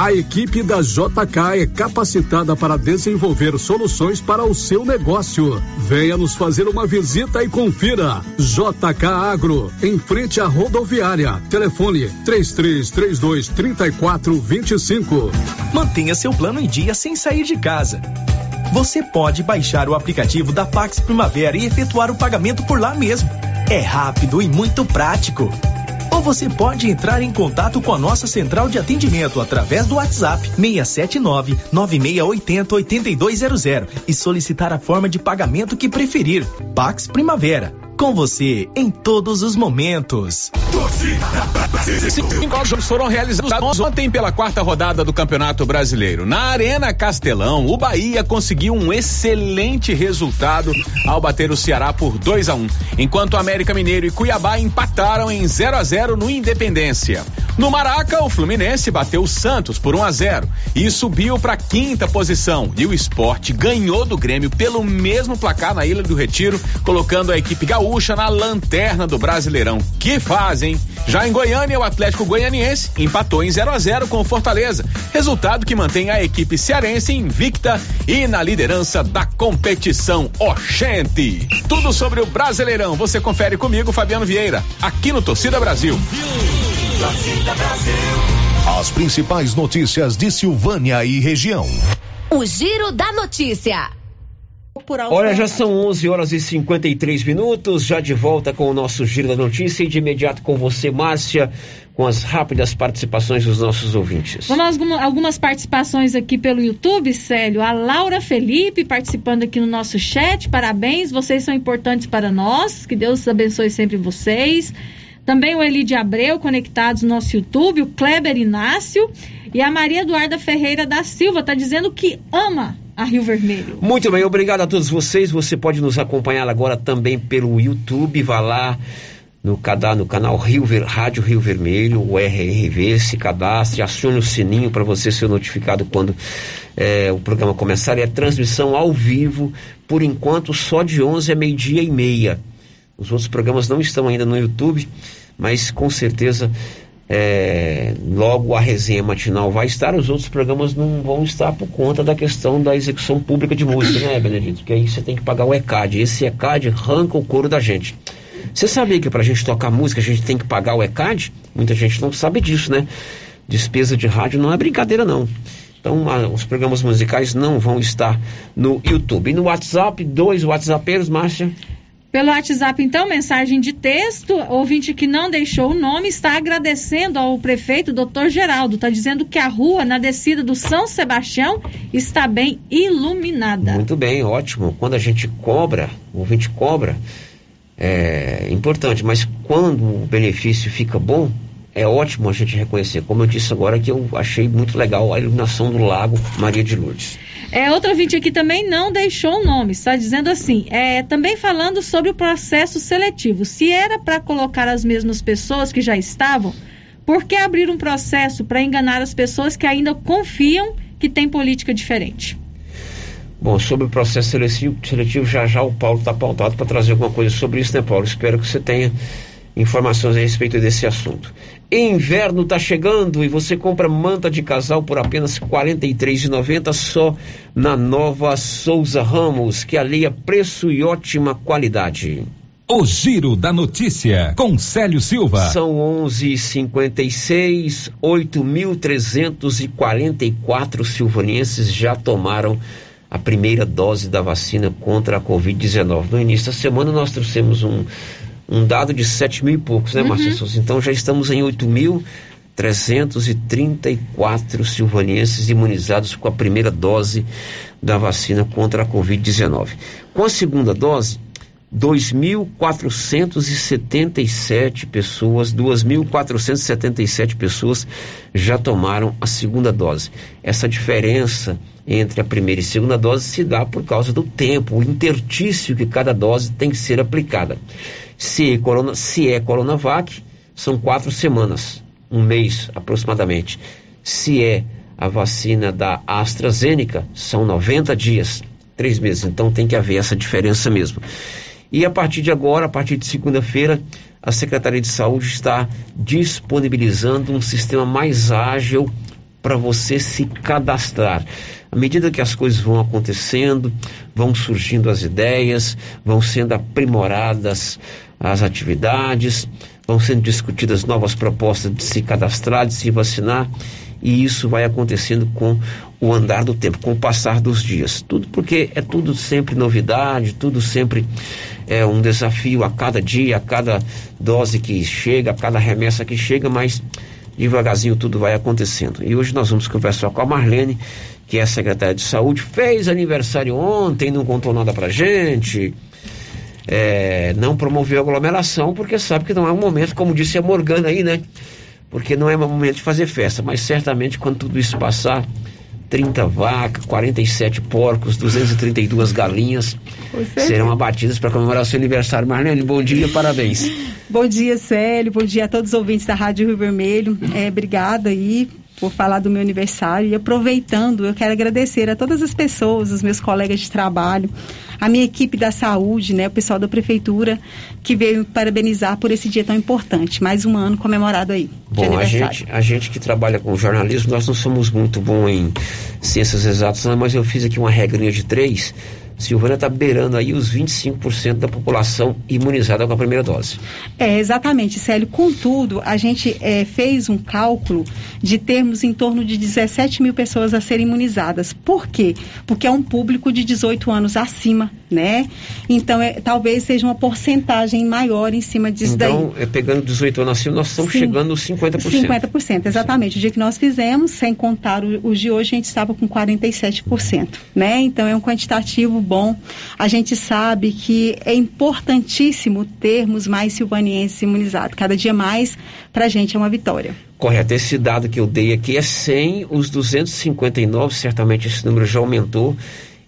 A equipe da JK é capacitada para desenvolver soluções para o seu negócio. Venha nos fazer uma visita e confira. JK Agro, em frente à rodoviária. Telefone 3332 3425. Mantenha seu plano em dia sem sair de casa. Você pode baixar o aplicativo da Pax Primavera e efetuar o pagamento por lá mesmo. É rápido e muito prático. Ou você pode entrar em contato com a nossa central de atendimento através do WhatsApp 679 9680 8200 e solicitar a forma de pagamento que preferir. Pax Primavera. Com você em todos os momentos. Cinco jogos foram realizados ontem pela quarta rodada do Campeonato Brasileiro. Na Arena Castelão, o Bahia conseguiu um excelente resultado ao bater o Ceará por 2 a 1 enquanto o América Mineiro e Cuiabá empataram em 0 a 0 no Independência. No Maraca, o Fluminense bateu o Santos por 1 a 0 e subiu para quinta posição. E o esporte ganhou do Grêmio pelo mesmo placar na Ilha do Retiro, colocando a equipe gaúcha na lanterna do Brasileirão. Que fazem! Já em Goiânia, o Atlético Goianiense empatou em 0 a 0 com o Fortaleza, resultado que mantém a equipe cearense invicta e na liderança da competição Oxente. Tudo sobre o Brasileirão você confere comigo, Fabiano Vieira, aqui no Torcida Brasil. As principais notícias de Silvânia e região. O Giro da Notícia. Olha, já são 11 horas e 53 minutos, já de volta com o nosso Giro da Notícia e de imediato com você, Márcia, com as rápidas participações dos nossos ouvintes. Vamos algumas participações aqui pelo YouTube, Célio. A Laura Felipe participando aqui no nosso chat, parabéns, vocês são importantes para nós, que Deus abençoe sempre vocês. Também o Elide Abreu, conectados no nosso YouTube, o Kleber Inácio e a Maria Eduarda Ferreira da Silva, está dizendo que ama a Rio Vermelho. Muito bem, obrigado a todos vocês. Você pode nos acompanhar agora também pelo YouTube. Vá lá no, no canal Rio Ver, Rádio Rio Vermelho, o RRV, se cadastre, acione o sininho para você ser notificado quando é, o programa começar. É transmissão ao vivo, por enquanto só de 11 a meio-dia e meia. Os outros programas não estão ainda no YouTube, mas com certeza é, logo a resenha matinal vai estar, os outros programas não vão estar por conta da questão da execução pública de música, né, Benedito? Porque aí você tem que pagar o ECAD. Esse ECAD arranca o couro da gente. Você sabia que para a gente tocar música a gente tem que pagar o ECAD? Muita gente não sabe disso, né? Despesa de rádio não é brincadeira, não. Então, os programas musicais não vão estar no YouTube. E no WhatsApp, dois WhatsAppeiros, Márcia. Pelo WhatsApp, então, mensagem de texto. Ouvinte que não deixou o nome está agradecendo ao prefeito, doutor Geraldo. Está dizendo que a rua na descida do São Sebastião está bem iluminada. Muito bem, ótimo. Quando a gente cobra, o ouvinte cobra, é importante, mas quando o benefício fica bom, é ótimo a gente reconhecer. Como eu disse agora, que eu achei muito legal a iluminação do Lago Maria de Lourdes. É, outro ouvinte aqui também não deixou o nome, está dizendo assim, é, também falando sobre o processo seletivo. Se era para colocar as mesmas pessoas que já estavam, por que abrir um processo para enganar as pessoas que ainda confiam que tem política diferente? Bom, sobre o processo seletivo, seletivo já já o Paulo está pautado para trazer alguma coisa sobre isso, né, Paulo? Espero que você tenha informações a respeito desse assunto. Inverno está chegando e você compra manta de casal por apenas R$ 43,90 só na nova Souza Ramos, que alia preço e ótima qualidade. O Giro da Notícia, com Célio Silva. São 11:56, 8.344 silvanenses já tomaram a primeira dose da vacina contra a Covid-19. No início da semana, nós trouxemos um, um dado de 7 mil e poucos, né, uhum. Márcia Souza? Então já estamos em 8.334 silvanenses imunizados com a primeira dose da vacina contra a Covid-19. Com a segunda dose, 2.477 pessoas, 2.477 pessoas já tomaram a segunda dose. Essa diferença entre a primeira e segunda dose se dá por causa do tempo, o intertício que cada dose tem que ser aplicada. Se é, corona, se é Coronavac, são quatro semanas, um mês aproximadamente. Se é a vacina da AstraZeneca, são 90 dias, três meses. Então tem que haver essa diferença mesmo. E a partir de agora, a partir de segunda-feira, a Secretaria de Saúde está disponibilizando um sistema mais ágil para você se cadastrar. À medida que as coisas vão acontecendo, vão surgindo as ideias, vão sendo aprimoradas as atividades, vão sendo discutidas novas propostas de se cadastrar, de se vacinar, e isso vai acontecendo com o andar do tempo, com o passar dos dias. Tudo porque é tudo sempre novidade, tudo sempre é um desafio a cada dia, a cada dose que chega, a cada remessa que chega, mas devagarzinho tudo vai acontecendo. E hoje nós vamos conversar com a Marlene, que é a secretária de saúde, fez aniversário ontem, não contou nada pra gente. É, não promoveu aglomeração, porque sabe que não é um momento, como disse a Morgana aí, né? Porque não é momento de fazer festa, mas certamente quando tudo isso passar, 30 vacas, 47 porcos, 232 galinhas serão abatidas para comemorar o seu aniversário. Marlene, bom dia, parabéns. Bom dia, Célio, bom dia a todos os ouvintes da Rádio Rio Vermelho. É, obrigada aí por falar do meu aniversário e aproveitando, eu quero agradecer a todas as pessoas, os meus colegas de trabalho, a minha equipe da saúde, né, o pessoal da prefeitura que veio parabenizar por esse dia tão importante. Mais um ano comemorado aí. Bom, a gente, a gente que trabalha com jornalismo, nós não somos muito bons em ciências exatas, mas eu fiz aqui uma regrinha de três Silvânia está beirando aí os 25% da população imunizada com a primeira dose. É, exatamente, Célio. Contudo, a gente é, fez um cálculo de termos em torno de 17 mil pessoas a serem imunizadas. Por quê? Porque é um público de 18 anos acima, né? Então, é, talvez seja uma porcentagem maior em cima disso então, daí. Então, é, pegando 18 anos acima, nós estamos Sim. chegando nos 50%. 50%, exatamente. Sim. O dia que nós fizemos, sem contar os de hoje, a gente estava com 47%, né? Então, é um quantitativo bom. A gente sabe que é importantíssimo termos mais silvanienses imunizados. Cada dia mais, para a gente, é uma vitória. Correto. Esse dado que eu dei aqui é 100, os 259, certamente esse número já aumentou.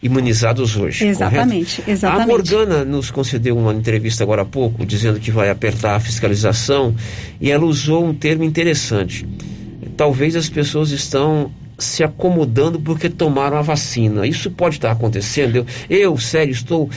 imunizados hoje. Exatamente, correto? exatamente. A Morgana nos concedeu uma entrevista agora há pouco, dizendo que vai apertar a fiscalização, e ela usou um termo interessante. Talvez as pessoas estão se acomodando porque tomaram a vacina. Isso pode estar acontecendo. Eu, eu sério, estou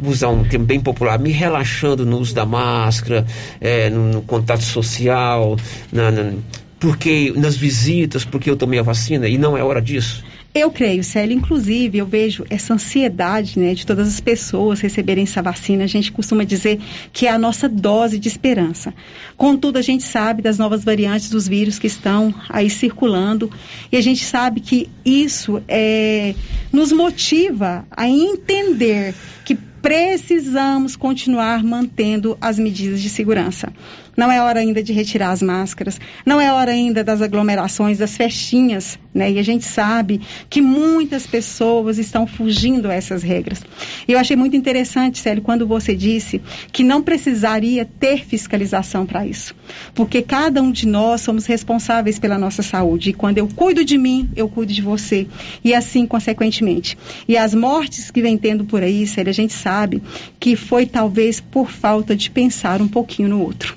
vou usar um termo bem popular, me relaxando no uso da máscara, é, no, no, contato social, na, na, porque nas visitas, porque eu tomei a vacina e não é hora disso. Eu creio, Célio. Inclusive, eu vejo essa ansiedade né, de todas as pessoas receberem essa vacina. A gente costuma dizer que é a nossa dose de esperança. Contudo, a gente sabe das novas variantes dos vírus que estão aí circulando e a gente sabe que isso é, nos motiva a entender que precisamos continuar mantendo as medidas de segurança. Não é hora ainda de retirar as máscaras, não é hora ainda das aglomerações, das festinhas, né? E a gente sabe que muitas pessoas estão fugindo a essas regras. E eu achei muito interessante, Célio, quando você disse que não precisaria ter fiscalização para isso. Porque cada um de nós somos responsáveis pela nossa saúde. E quando eu cuido de mim, eu cuido de você. E assim, consequentemente. E as mortes que vem tendo por aí, Célio, a gente sabe que foi talvez por falta de pensar um pouquinho no outro.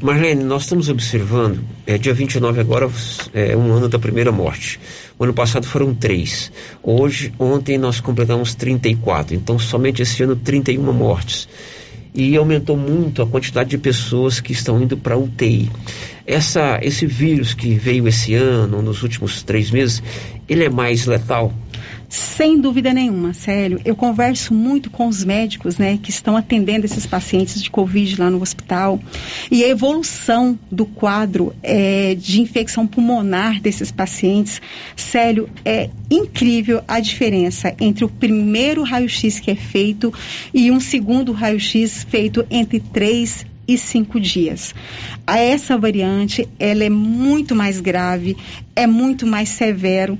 Marlene, nós estamos observando, é, dia 29 agora é um ano da primeira morte. O ano passado foram três. Hoje, ontem nós completamos 34. Então, somente esse ano, 31 mortes. E aumentou muito a quantidade de pessoas que estão indo para UTI. Essa, esse vírus que veio esse ano, nos últimos três meses, ele é mais letal? Sem dúvida nenhuma, sério. Eu converso muito com os médicos, né, que estão atendendo esses pacientes de Covid lá no hospital. E a evolução do quadro é, de infecção pulmonar desses pacientes, sério, é incrível a diferença entre o primeiro raio-x que é feito e um segundo raio-x feito entre três e cinco dias. A essa variante, ela é muito mais grave, é muito mais severo.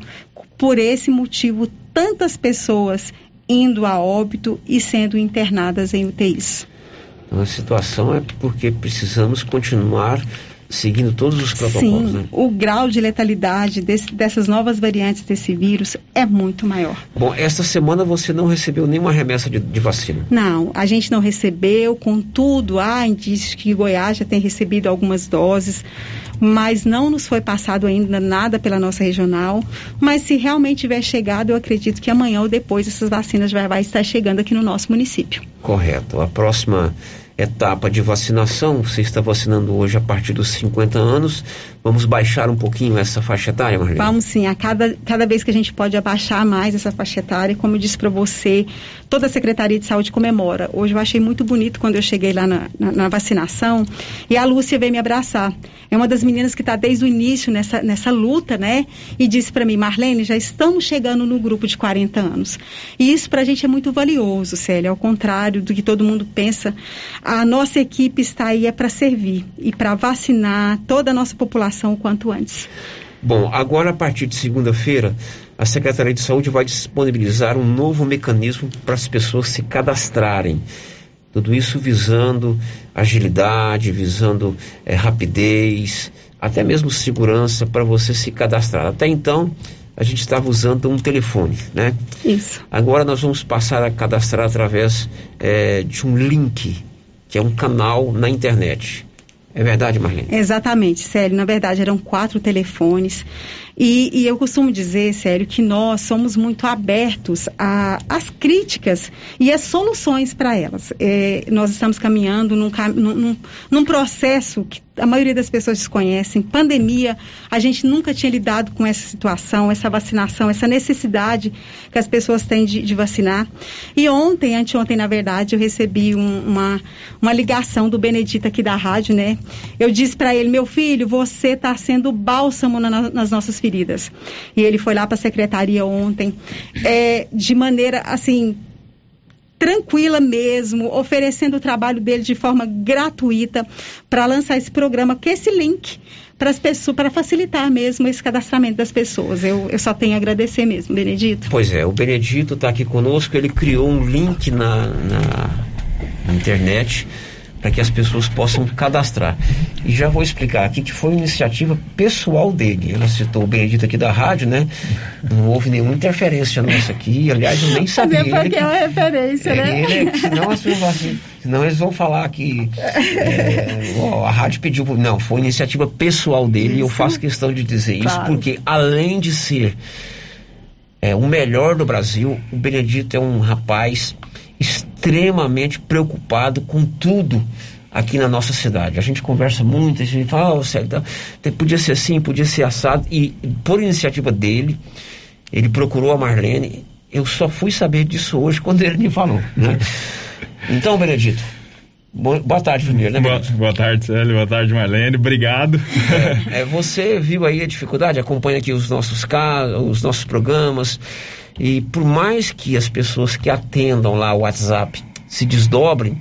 Por esse motivo, tantas pessoas indo a óbito e sendo internadas em UTIs. A situação é porque precisamos continuar seguindo todos os protocolos. Sim, né? o grau de letalidade desse, dessas novas variantes desse vírus é muito maior. Bom, esta semana você não recebeu nenhuma remessa de, de vacina? Não, a gente não recebeu, contudo, há indícios que Goiás já tem recebido algumas doses mas não nos foi passado ainda nada pela nossa regional. Mas se realmente tiver chegado, eu acredito que amanhã ou depois essas vacinas já vai estar chegando aqui no nosso município. Correto. A próxima etapa de vacinação, você está vacinando hoje a partir dos 50 anos. Vamos baixar um pouquinho essa faixa etária, Marlene? Vamos sim, a cada, cada vez que a gente pode abaixar mais essa faixa etária, como eu disse para você, toda a Secretaria de Saúde comemora. Hoje eu achei muito bonito quando eu cheguei lá na, na, na vacinação e a Lúcia veio me abraçar. É uma das meninas que está desde o início nessa, nessa luta, né? E disse para mim, Marlene, já estamos chegando no grupo de 40 anos. E isso para a gente é muito valioso, Célia, ao contrário do que todo mundo pensa. Nossa equipe está aí é para servir e para vacinar toda a nossa população o quanto antes. Bom, agora a partir de segunda-feira, a Secretaria de Saúde vai disponibilizar um novo mecanismo para as pessoas se cadastrarem. Tudo isso visando agilidade, visando é, rapidez, até mesmo segurança para você se cadastrar. Até então, a gente estava usando um telefone, né? Isso. Agora nós vamos passar a cadastrar através é, de um link, que é um canal na internet. É verdade, Marlene? Exatamente, Célio. Na verdade, eram quatro telefones. E, e, eu costumo dizer, sério, que nós somos muito abertos às críticas e às soluções para elas. É, nós estamos caminhando num, num, num, processo que a maioria das pessoas desconhecem. Pandemia, a gente nunca tinha lidado com essa situação, essa vacinação, essa necessidade que as pessoas têm de, de vacinar. E ontem, anteontem, na verdade, eu recebi um, uma, uma ligação do Benedito aqui da rádio, né? Eu disse para ele, meu filho, você está sendo bálsamo na, nas nossas feridas. E ele foi lá para a secretaria ontem, é, de maneira assim tranquila mesmo, oferecendo o trabalho dele de forma gratuita para lançar esse programa, que é esse link para as pessoas, para facilitar mesmo esse cadastramento das pessoas. Eu, eu só tenho a agradecer mesmo, Benedito. Pois é, o Benedito está aqui conosco, ele criou um link na, na, na internet para que as pessoas possam cadastrar. E já vou explicar aqui que foi uma iniciativa pessoal dele. Ela citou o Benedito aqui da rádio, né? Não houve nenhuma interferência nossa aqui. Aliás, eu nem sabia. Até porque é uma referência, é, né? Ele, é senão, as pessoas assim, senão eles vão falar que é, ó, a rádio pediu. Não, foi iniciativa pessoal dele e eu faço questão de dizer isso, Claro. porque além de ser é, o melhor do Brasil, o Benedito é um rapaz extremamente preocupado com tudo aqui na nossa cidade. A gente conversa muito, a gente fala, oh, Célio, tá, podia ser assim, podia ser assado, e por iniciativa dele, ele procurou a Marlene. Eu só fui saber disso hoje quando ele me falou. Né? Então, Benedito, bo- boa tarde primeiro, né, Boa, boa tarde, Célio. Boa tarde, Marlene. Obrigado. É, você viu aí a dificuldade, acompanha aqui os nossos casos, os nossos programas, e por mais que as pessoas que atendam lá o WhatsApp se desdobrem,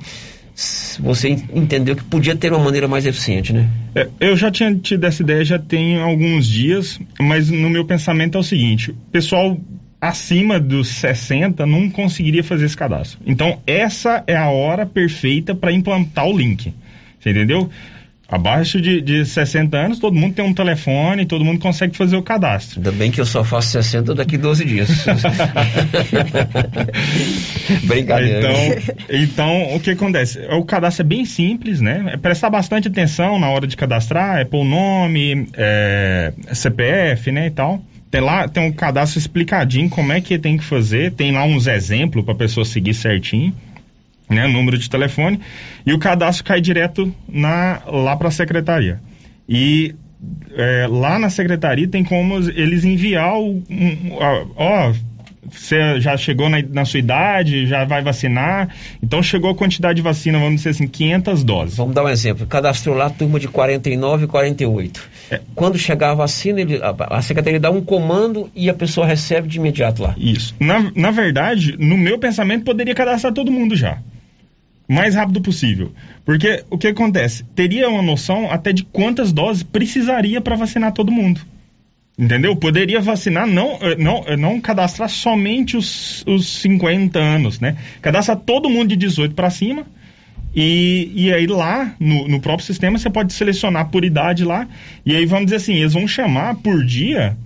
você en- entendeu que podia ter uma maneira mais eficiente, né? É, Eu já tinha tido essa ideia já tem alguns dias, mas no meu pensamento é o seguinte: pessoal acima dos 60 não conseguiria fazer esse cadastro. Então, essa é a hora perfeita para implantar o link. Você entendeu? Abaixo de, de 60 anos, todo mundo tem um telefone, todo mundo consegue fazer o cadastro. Ainda bem que eu só faço 60 daqui 12 dias. Brincadeira. Então, então, o que acontece? O cadastro é bem simples, né? É prestar bastante atenção na hora de cadastrar, é pôr o nome, é, CPF, né, e tal. Tem lá, tem um cadastro explicadinho como é que tem que fazer, tem lá uns exemplos para pessoa seguir certinho, né, número de telefone, e o cadastro cai direto na lá para a secretaria. E é, lá na secretaria tem como eles enviar o, um, ó, você já chegou na, na sua idade, já vai vacinar. Então chegou a quantidade de vacina, vamos dizer assim, 500 doses. Vamos dar um exemplo. Cadastrou lá a turma de 49 e 48. É. Quando chegar a vacina, ele- a, a secretaria dá um comando e a pessoa recebe de imediato lá. Isso. Na, na verdade, no meu pensamento, poderia cadastrar todo mundo já. Mais rápido possível. Porque o que acontece? Teria uma noção até de quantas doses precisaria para vacinar todo mundo. Entendeu? Poderia vacinar, não, eh, não, eh, não cadastrar somente os, os 50 anos, né? Cadastrar todo mundo de 18 para cima. E, e aí lá, no, no próprio sistema, você pode selecionar por idade lá. E aí vamos dizer assim, eles vão chamar por dia,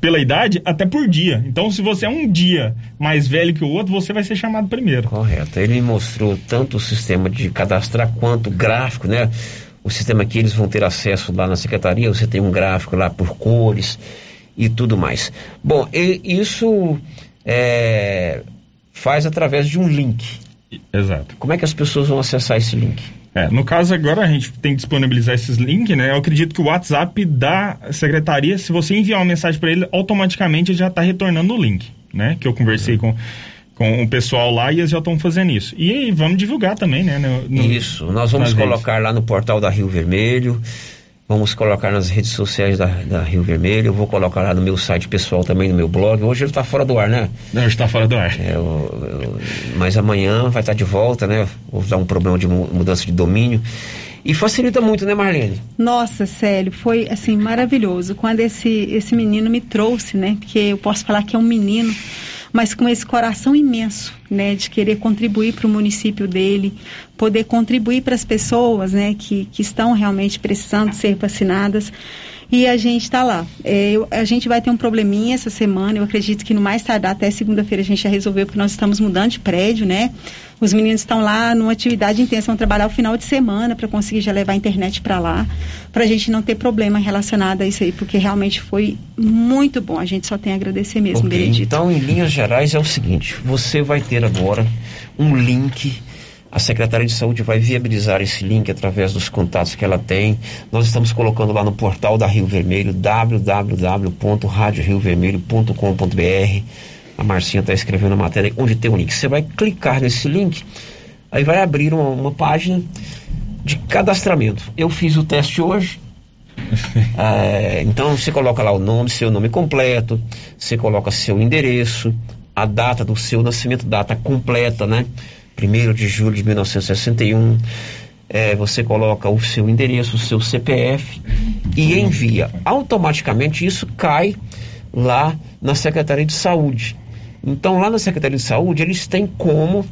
pela idade, até por dia. Então, se você é um dia mais velho que o outro, você vai ser chamado primeiro. Correto. Ele me mostrou tanto o sistema de cadastrar quanto o gráfico, né? O sistema que eles vão ter acesso lá na secretaria, você tem um gráfico lá por cores e tudo mais. Bom, isso é, faz através de um link. Exato. Como é que as pessoas vão acessar esse link? É, no caso agora a gente tem que disponibilizar esses links, né? Eu acredito que o WhatsApp da secretaria, se você enviar uma mensagem para ele, automaticamente ele já está retornando o link, né? Que eu conversei com, com o pessoal lá e eles já estão fazendo isso. E aí, vamos divulgar também, né? no- no- Isso, nós vamos redes. colocar lá no portal da Rio Vermelho, vamos colocar nas redes sociais da, da Rio Vermelho, eu vou colocar lá no meu site pessoal também, no meu blog. Hoje ele está fora do ar, né? Não, está fora do ar. É, eu- eu- mas amanhã vai estar de volta, né? Vou dar um problema de mu- mudança de domínio. E facilita muito, né, Marlene? Nossa, Célio, foi assim maravilhoso quando esse esse menino me trouxe, né? Porque eu posso falar que é um menino, mas com esse coração imenso, né, de querer contribuir para o município dele, poder contribuir para as pessoas, né, que, que estão realmente precisando ser vacinadas. E a gente está lá. É, eu- a gente vai ter um probleminha essa semana. Eu acredito que no mais tardar até segunda-feira a gente já resolveu, porque nós estamos mudando de prédio, né? Os meninos estão lá numa atividade intensa, vão trabalhar o final de semana para conseguir já levar a internet para lá, para a gente não ter problema relacionado a isso aí, porque realmente foi muito bom. A gente só tem a agradecer mesmo, Ok, Benedito. Então, em linhas gerais, é o seguinte: você vai ter agora um link. A Secretaria de Saúde vai viabilizar esse link através dos contatos que ela tem. Nós estamos colocando lá no portal da Rio Vermelho, www.radioriovermelho.com.br. A Marcinha está escrevendo a matéria onde tem o link. Você vai clicar nesse link, aí vai abrir uma, uma página de cadastramento. Eu fiz o teste hoje. É, então você coloca lá o nome, seu nome completo, você coloca seu endereço, a data do seu nascimento, data completa, né? 1 de julho de 1961. É, você coloca o seu endereço, o seu CPF e envia. Automaticamente isso cai lá na Secretaria de Saúde. Então lá na Secretaria de Saúde eles têm como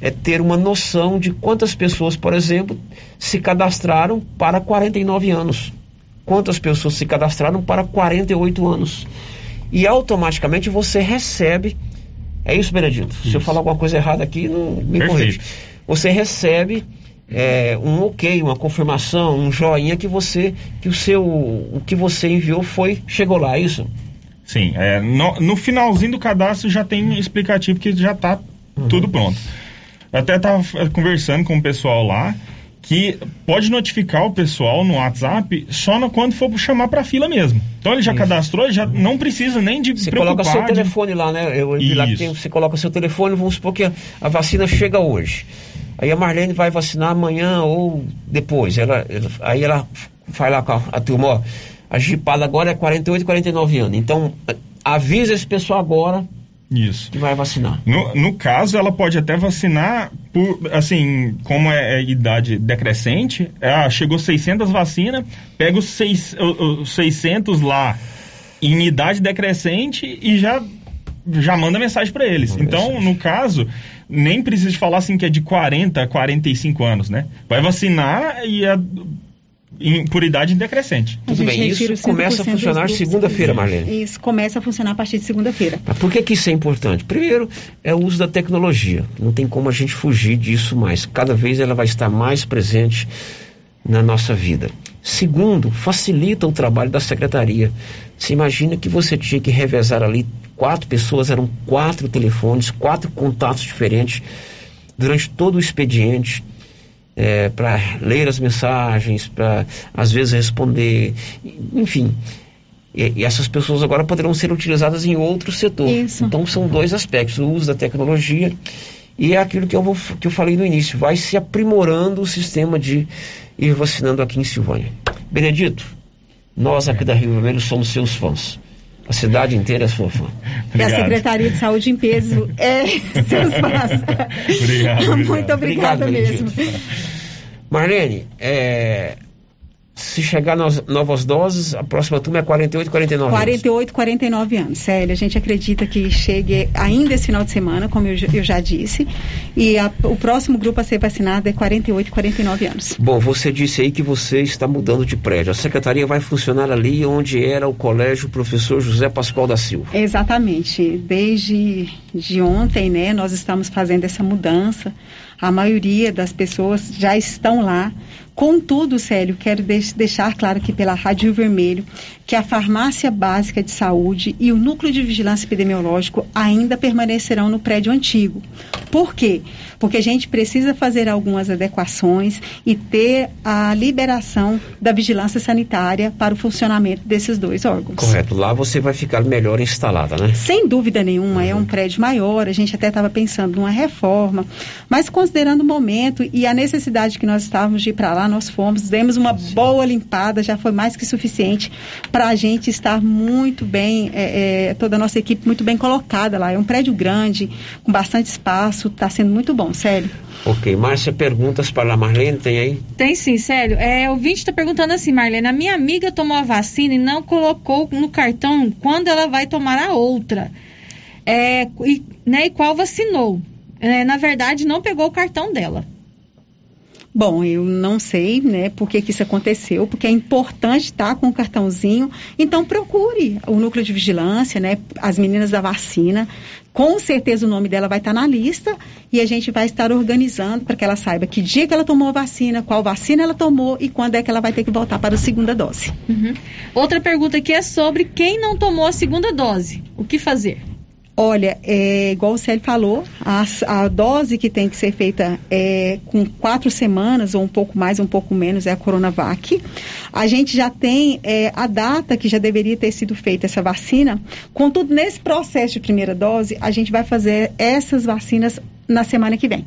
é ter uma noção de quantas pessoas, por exemplo, se cadastraram para 49 anos. Quantas pessoas se cadastraram para 48 anos. E automaticamente você recebe. É isso, Benedito? Isso. Se eu falar alguma coisa errada aqui, não me corrija. Você recebe é, um ok, uma confirmação, um joinha que você, que o seu, o que você enviou foi, chegou lá, é isso? Sim, é, no, no finalzinho do cadastro já tem explicativo que já está uhum. tudo pronto. Eu até estava conversando com o pessoal lá que pode notificar o pessoal no WhatsApp só no, quando for chamar para fila mesmo. Então ele já Isso. cadastrou, já não precisa nem de Você preocupar. coloca seu de... telefone lá, né? Eu vi lá que tem, você coloca seu telefone, vamos supor que a, a, vacina chega hoje. Aí a Marlene vai vacinar amanhã ou depois. Ela, ela aí ela vai lá com a, a turma, ó, a gipada agora é 48, 49 anos. Então avisa esse pessoal agora isso. Que vai vacinar. No, no caso, ela pode até vacinar por, assim, como é, é idade decrescente, é, chegou 600 vacinas, pega os, seis, os 600 lá em idade decrescente e já, já manda mensagem para eles. Manda então, mensagem. no caso, nem precisa falar assim que é de 40 a 45 anos, né? Vai vacinar e a em, por idade decrescente. Tudo bem, isso começa a funcionar segunda-feira, Marlene. Isso começa a funcionar a partir de segunda-feira. Mas por que, que isso é importante? Primeiro, é o uso da tecnologia. Não tem como a gente fugir disso mais. Cada vez ela vai estar mais presente na nossa vida. Segundo, facilita o trabalho da secretaria. Você imagina que você tinha que revezar ali quatro pessoas, eram quatro telefones, quatro contatos diferentes durante todo o expediente é, para ler as mensagens, para às vezes responder, enfim. E, e, essas pessoas agora poderão ser utilizadas em outro setor. Isso. Então são dois aspectos: o uso da tecnologia e é aquilo que eu, vou, que eu falei no início, vai se aprimorando o sistema de ir vacinando aqui em Silvânia. Benedito, nós aqui da Rio Vermelho somos seus fãs. A cidade inteira é sua fã. E a Secretaria de Saúde em peso é seus fãs. obrigado, Muito obrigada obrigado, mesmo. Marlene, é, se chegar nas novas doses, a próxima turma é 48, 49 48, anos. 49 anos. Célia, a gente acredita que chegue ainda esse final de semana, como eu, eu já disse. E a, o próximo grupo a ser vacinado é 48, 49 anos. Bom, você disse aí que você está mudando de prédio. A secretaria vai funcionar ali onde era o colégio professor José Pascoal da Silva. Exatamente. Desde de ontem, né, nós estamos fazendo essa mudança. A maioria das pessoas já estão lá Contudo, Célio, quero deixar claro aqui pela Rádio Vermelho que a farmácia básica de saúde e o núcleo de vigilância epidemiológico ainda permanecerão no prédio antigo. Por quê? Porque a gente precisa fazer algumas adequações e ter a liberação da vigilância sanitária para o funcionamento desses dois órgãos. Correto. Lá você vai ficar melhor instalada, né? Sem dúvida nenhuma. Uhum. É um prédio maior. A gente até estava pensando numa reforma. Mas considerando o momento e a necessidade que nós estávamos de ir para lá, nós fomos, demos uma Sim. boa limpada, já foi mais que suficiente para a gente estar muito bem, é, é, toda a nossa equipe muito bem colocada lá. É um prédio grande, com bastante espaço, está sendo muito bom, sério. Ok, Márcia, perguntas para a Marlene, tem aí? Tem sim, sério. É, o ouvinte está perguntando assim, Marlene, a minha amiga tomou a vacina e não colocou no cartão quando ela vai tomar a outra. É, e, né, e qual vacinou? É, na verdade, não pegou o cartão dela. Bom, eu não sei, né, por que, que isso aconteceu, porque é importante estar com o cartãozinho. Então procure o núcleo de vigilância, né, as meninas da vacina. Com certeza o nome dela vai estar na lista e a gente vai estar organizando para que ela saiba que dia que ela tomou a vacina, qual vacina ela tomou e quando é que ela vai ter que voltar para a segunda dose. Uhum. Outra pergunta aqui é sobre quem não tomou a segunda dose. O que fazer? Olha, é, igual o Célio falou, a, a, dose que tem que ser feita é com quatro semanas, ou um pouco mais, um pouco menos, é a Coronavac. A gente já tem é, a data que já deveria ter sido feita essa vacina. Contudo, nesse processo de primeira dose, a gente vai fazer essas vacinas na semana que vem.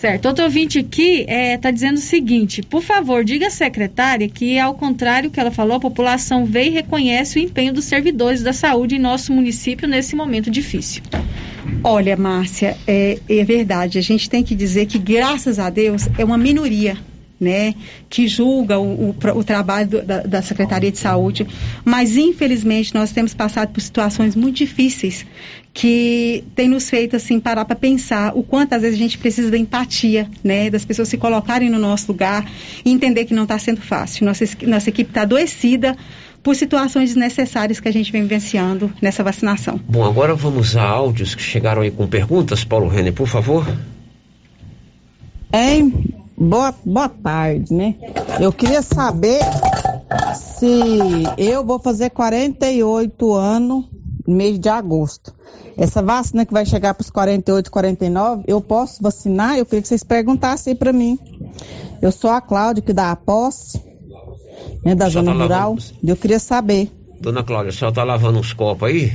Certo. Outro ouvinte aqui está é, tá dizendo o seguinte: por favor, diga à secretária que, ao contrário que ela falou, a população vê e reconhece o empenho dos servidores da saúde em nosso município nesse momento difícil. Olha, Márcia, é, é verdade. A gente tem que dizer que, graças a Deus, é uma minoria né, que julga o, o, o trabalho do, da, da, Secretaria de Saúde, mas infelizmente nós temos passado por situações muito difíceis que tem nos feito assim parar para pensar o quanto às vezes a gente precisa da empatia, né, das pessoas se colocarem no nosso lugar e entender que não está sendo fácil. Nossa, nossa equipe está adoecida por situações desnecessárias que a gente vem vivenciando nessa vacinação. Bom, agora vamos a áudios que chegaram aí com perguntas. Paulo Renner, por favor. Hein? Boa, boa tarde, né? Eu queria saber se eu vou fazer 48 anos no mês de agosto. Essa vacina que vai chegar para os 48, 49, eu posso vacinar? Eu queria que vocês perguntassem para mim. Eu sou a Cláudia, que dá a posse, né, da zona tá rural. Eu queria saber. Dona Cláudia, a senhora está lavando uns copos aí?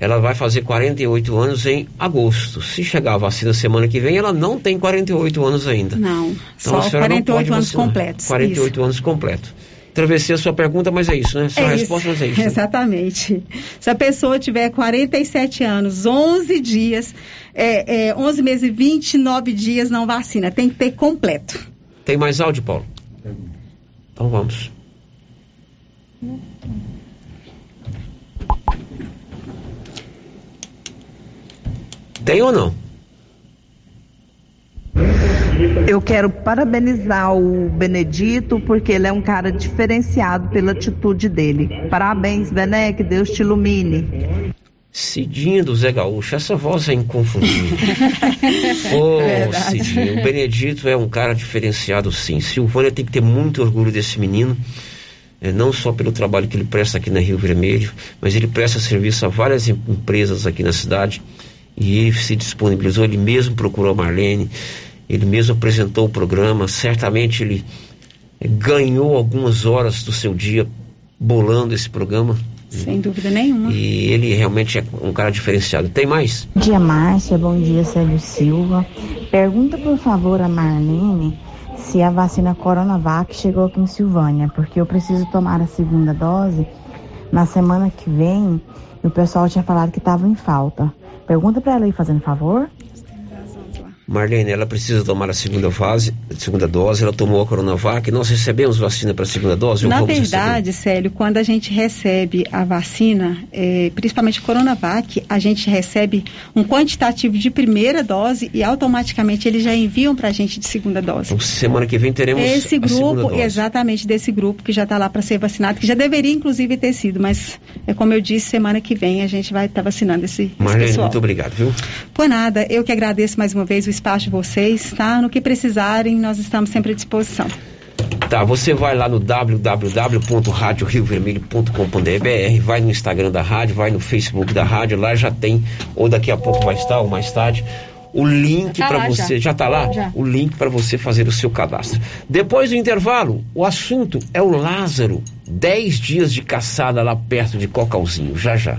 Ela vai fazer 48 anos em agosto. Se chegar a vacina semana que vem, ela não tem 48 anos ainda. Não, então, só 48 anos completos. 48 isso. anos completos. Travessei a sua pergunta, mas é isso, né? Sua é resposta isso. é isso. Exatamente. Se a pessoa tiver 47 anos, 11 dias, é, é, 11 meses e 29 dias não vacina. Tem que ter completo. Tem mais áudio, Paulo? Então vamos. Tem ou não? Eu quero parabenizar o Benedito porque ele é um cara diferenciado pela atitude dele. Parabéns, Bené, que Deus te ilumine. Cidinho do Zé Gaúcho, essa voz é inconfundível. Ô, oh, Cidinho, o Benedito é um cara diferenciado sim. Silvânia tem que ter muito orgulho desse menino, é, não só pelo trabalho que ele presta aqui na Rio Vermelho, mas ele presta serviço a várias empresas aqui na cidade e ele se disponibilizou, ele mesmo procurou a Marlene, ele mesmo apresentou o programa, certamente ele ganhou algumas horas do seu dia bolando esse programa sem dúvida nenhuma. E ele realmente é um cara diferenciado. Tem mais? Bom dia, Márcia. Bom dia, Sérgio Silva. Pergunta, por favor, a Marlene se a vacina Coronavac chegou aqui em Silvânia, porque eu preciso tomar a segunda dose na semana que vem. E o pessoal tinha falado que estava em falta. Pergunta para ela aí, fazendo favor. Marlene, ela precisa tomar a segunda fase, segunda dose, ela tomou a Coronavac, nós recebemos vacina para a segunda dose? Na verdade, Célio, quando a gente recebe a vacina, é, principalmente Coronavac, a gente recebe um quantitativo de primeira dose e automaticamente eles já enviam para a gente de segunda dose. Então, semana que vem teremos Esse grupo, exatamente desse grupo que já está lá para ser vacinado, que já deveria inclusive ter sido, mas é como eu disse, semana que vem a gente vai estar tá vacinando esse, Marlene, esse pessoal. muito obrigado, viu? Por nada, eu que agradeço mais uma vez o espaço de vocês, tá? No que precisarem, nós estamos sempre à disposição. Tá, você vai lá no www.radioriovermelho.com.br, vai no Instagram da rádio, vai no Facebook da rádio, lá já tem, ou daqui a pouco vai estar, ou mais tarde, o link tá para você. Já. já tá lá? Já. O link para você fazer o seu cadastro. Depois do intervalo, o assunto é o Lázaro. 10 dias de caçada lá perto de Cocalzinho. Já já.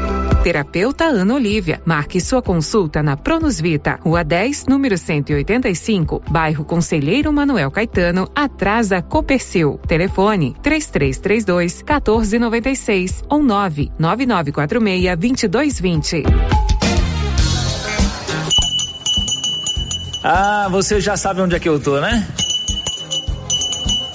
Terapeuta Ana Olívia. Marque sua consulta na Pronus Vita, Rua 10, número 185, bairro Conselheiro Manuel Caetano, atrás da Copercil. Telefone 3332 1496 ou 99946 2220. Ah, você já sabe onde é que eu tô, né?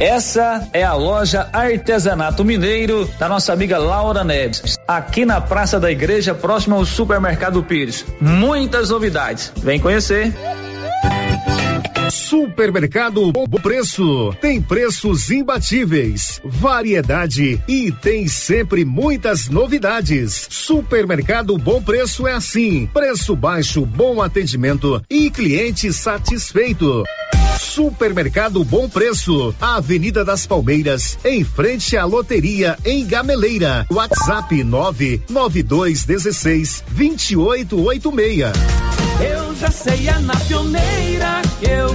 Essa é a loja Artesanato Mineiro da nossa amiga Laura Neves, aqui na Praça da Igreja, próximo ao Supermercado Pires. Muitas novidades. Vem conhecer. Supermercado Bom Preço. Tem preços imbatíveis, variedade e tem sempre muitas novidades. Supermercado Bom Preço é assim: preço baixo, bom atendimento e cliente satisfeito. Supermercado Bom Preço, Avenida das Palmeiras, em frente à loteria em Gameleira. WhatsApp 99216 2886. Eu já sei, é na pioneira que eu.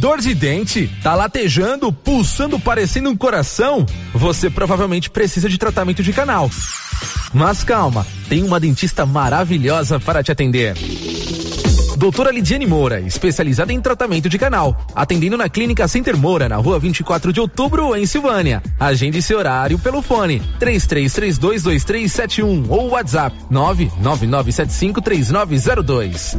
Dor de dente? Tá latejando, pulsando, parecendo um coração? Você provavelmente precisa de tratamento de canal. Mas calma, tem uma dentista maravilhosa para te atender. Doutora Lidiane Moura, especializada em tratamento de canal, atendendo na Clínica Center Moura, na rua 24 de outubro, em Silvânia. Agende seu horário pelo fone 33322371 ou WhatsApp 999753902.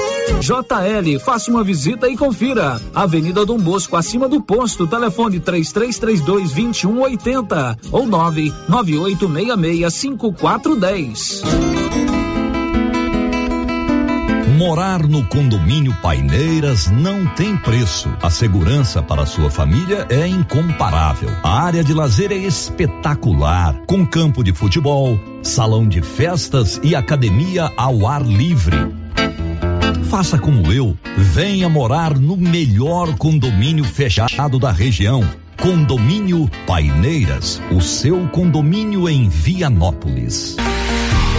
JL, faça uma visita e confira. Avenida Dom Bosco, acima do posto, telefone 3332 2180 ou 99866 5410. Morar no condomínio Paineiras não tem preço. A segurança para sua família é incomparável. A área de lazer é espetacular, com campo de futebol, salão de festas e academia ao ar livre. Faça como eu, venha morar no melhor condomínio fechado da região. Condomínio Paineiras, o seu condomínio em Vianópolis.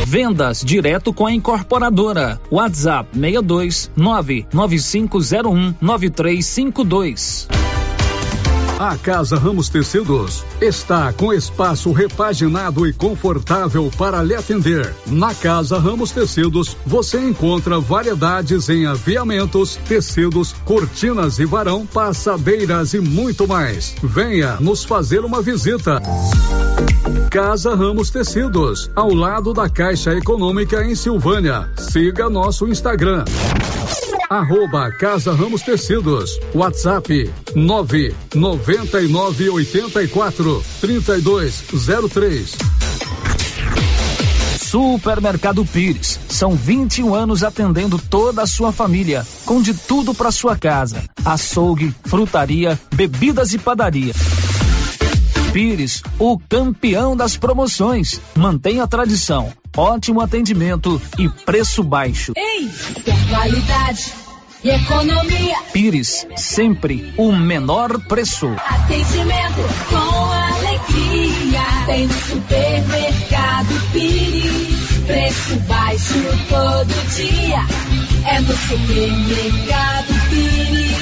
Vendas direto com a incorporadora. WhatsApp 62 99501 9352. A Casa Ramos Tecidos está com espaço repaginado e confortável para lhe atender. Na Casa Ramos Tecidos, você encontra variedades em aviamentos, tecidos, cortinas e varão, passadeiras e muito mais. Venha nos fazer uma visita. Casa Ramos Tecidos, ao lado da Caixa Econômica em Silvânia. Siga nosso Instagram. Arroba Casa Ramos Tecidos. WhatsApp 99984 3203. Supermercado Pires. São 21 anos atendendo toda a sua família, com de tudo para sua casa: açougue, frutaria, bebidas e padaria. Pires, o campeão das promoções. Mantenha a tradição, ótimo atendimento e preço baixo. Ei, quer qualidade e economia. Pires, sempre o menor preço. Atendimento com alegria. Tem no supermercado Pires. Preço baixo todo dia. É no supermercado Pires.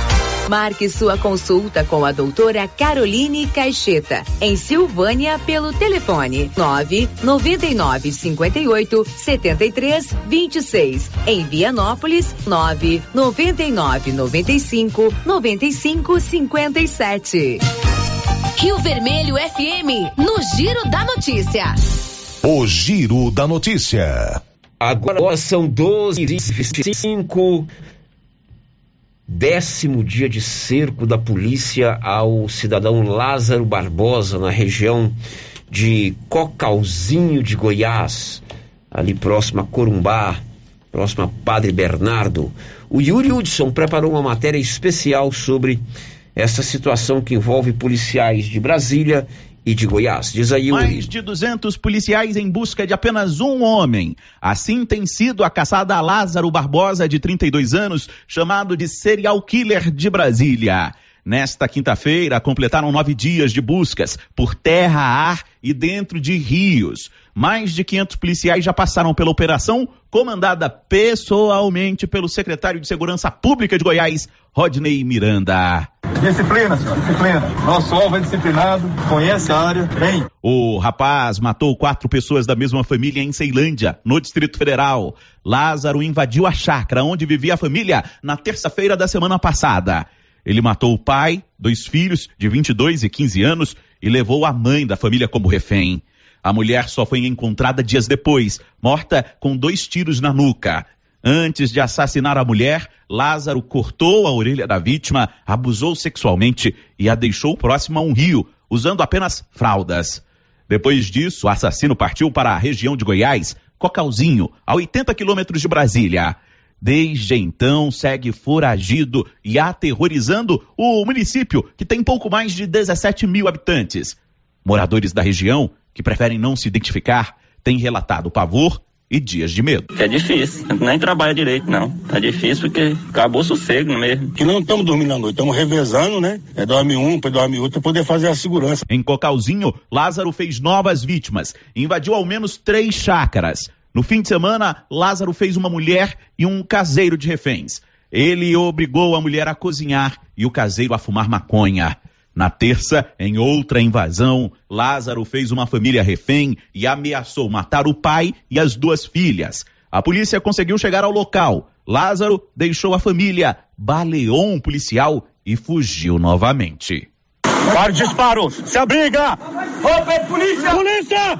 Marque sua consulta com a doutora Caroline Caixeta, em Silvânia, pelo telefone 9 99 58 73 26. Em Vianópolis, 9 99 95 95 57. Rio Vermelho FM, no Giro da Notícia. O Giro da Notícia. Agora são 12 e 25 décimo dia de cerco da polícia ao cidadão Lázaro Barbosa, na região de Cocalzinho de Goiás, ali próximo a Corumbá, próximo a Padre Bernardo. O Yuri Hudson preparou uma matéria especial sobre essa situação que envolve policiais de Brasília e de Goiás. Diz aí, Yuri. Mais de 200 policiais em busca de apenas um homem. Assim tem sido a caçada a Lázaro Barbosa, de 32 anos, chamado de serial killer de Brasília. Nesta quinta-feira, completaram nove dias de buscas por terra, ar e dentro de rios. Mais de 500 policiais já passaram pela operação, comandada pessoalmente pelo secretário de Segurança Pública de Goiás, Rodney Miranda. Disciplina, senhor, disciplina. Nosso alvo é disciplinado, conhece a área, bem. O rapaz matou quatro pessoas da mesma família em Ceilândia, no Distrito Federal. Lázaro invadiu a chácara onde vivia a família na terça-feira da semana passada. Ele matou o pai, dois filhos de 22 e 15 anos e levou a mãe da família como refém. A mulher só foi encontrada dias depois, morta com dois tiros na nuca. Antes de assassinar a mulher, Lázaro cortou a orelha da vítima, abusou sexualmente e a deixou próxima a um rio, usando apenas fraldas. Depois disso, o assassino partiu para a região de Goiás, Cocalzinho, a 80 quilômetros de Brasília. Desde então, segue foragido e aterrorizando o município, que tem pouco mais de 17 mil habitantes. Moradores da região, que preferem não se identificar, têm relatado pavor e dias de medo. É difícil, nem trabalha direito não. É difícil porque acabou o sossego mesmo. Que não estamos dormindo à noite, estamos revezando, né? É dorme um, depois dorme outro, para poder fazer a segurança. Em Cocalzinho, Lázaro fez novas vítimas, invadiu ao menos três chácaras. No fim de semana, Lázaro fez uma mulher e um caseiro de reféns. Ele obrigou a mulher a cozinhar e o caseiro a fumar maconha. Na terça, em outra invasão, Lázaro fez uma família refém e ameaçou matar o pai e as duas filhas. A polícia conseguiu chegar ao local. Lázaro deixou a família, baleou um policial e fugiu novamente. Para disparos! Se abriga! Opa, polícia! Polícia!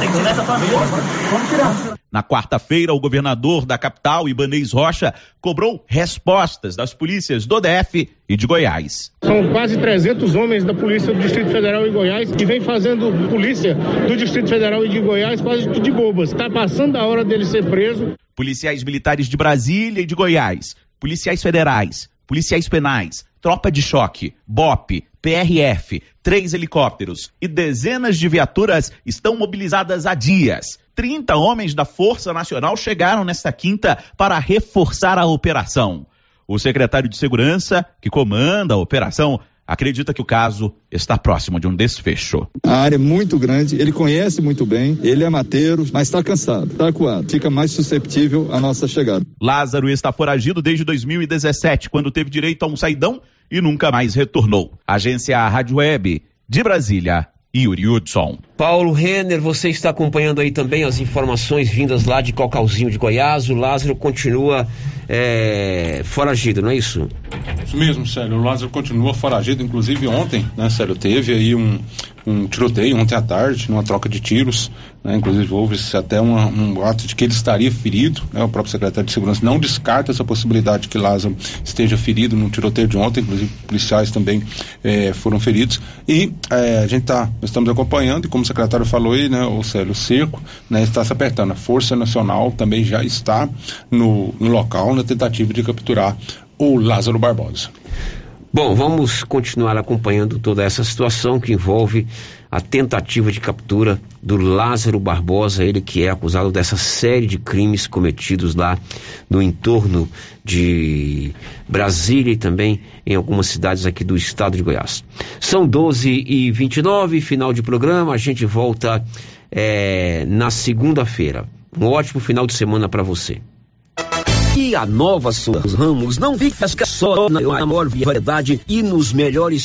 Tem que tirar essa família. Vamos tirar. Na quarta-feira, o governador da capital, Ibanez Rocha, cobrou respostas das polícias do DF e de Goiás. São quase 300 homens da Polícia do Distrito Federal e Goiás que vem fazendo polícia do Distrito Federal e de Goiás quase de bobas. Está passando a hora dele ser preso. Policiais militares de Brasília e de Goiás, policiais federais, policiais penais, tropa de choque, BOP, PRF, três helicópteros e dezenas de viaturas estão mobilizadas há dias. 30 homens da Força Nacional chegaram nesta quinta para reforçar a operação. O secretário de Segurança, que comanda a operação, acredita que o caso está próximo de um desfecho. A área é muito grande, ele conhece muito bem, ele é mateiro, mas está cansado, está acuado, fica mais susceptível à nossa chegada. Lázaro está foragido desde 2017, quando teve direito a um saidão e nunca mais retornou. Agência Rádio Web de Brasília. Yuri Hudson. Paulo Renner, você está acompanhando aí também as informações vindas lá de Cocalzinho de Goiás. O Lázaro continua é, foragido, não é isso? Isso mesmo, Célio. O Lázaro continua foragido. Inclusive ontem, né, Célio, teve aí um, um tiroteio ontem à tarde, numa troca de tiros. Né, inclusive houve até uma, um ato de que ele estaria ferido. Né, o próprio secretário de Segurança não descarta essa possibilidade de que Lázaro esteja ferido no tiroteio de ontem. Inclusive policiais também é, foram feridos. E é, a gente está, estamos acompanhando e como o secretário falou aí, né, o Célio Seco, né, está se apertando. A Força Nacional também já está no, no local na tentativa de capturar o Lázaro Barbosa. Bom, vamos continuar acompanhando toda essa situação que envolve a tentativa de captura do Lázaro Barbosa, ele que é acusado dessa série de crimes cometidos lá no entorno de Brasília e também em algumas cidades aqui do estado de Goiás. São 12 e 29 final de programa, a gente volta é, na segunda-feira. Um ótimo final de semana para você. E a Nova Souza Ramos não fica só na maior variedade e nos melhores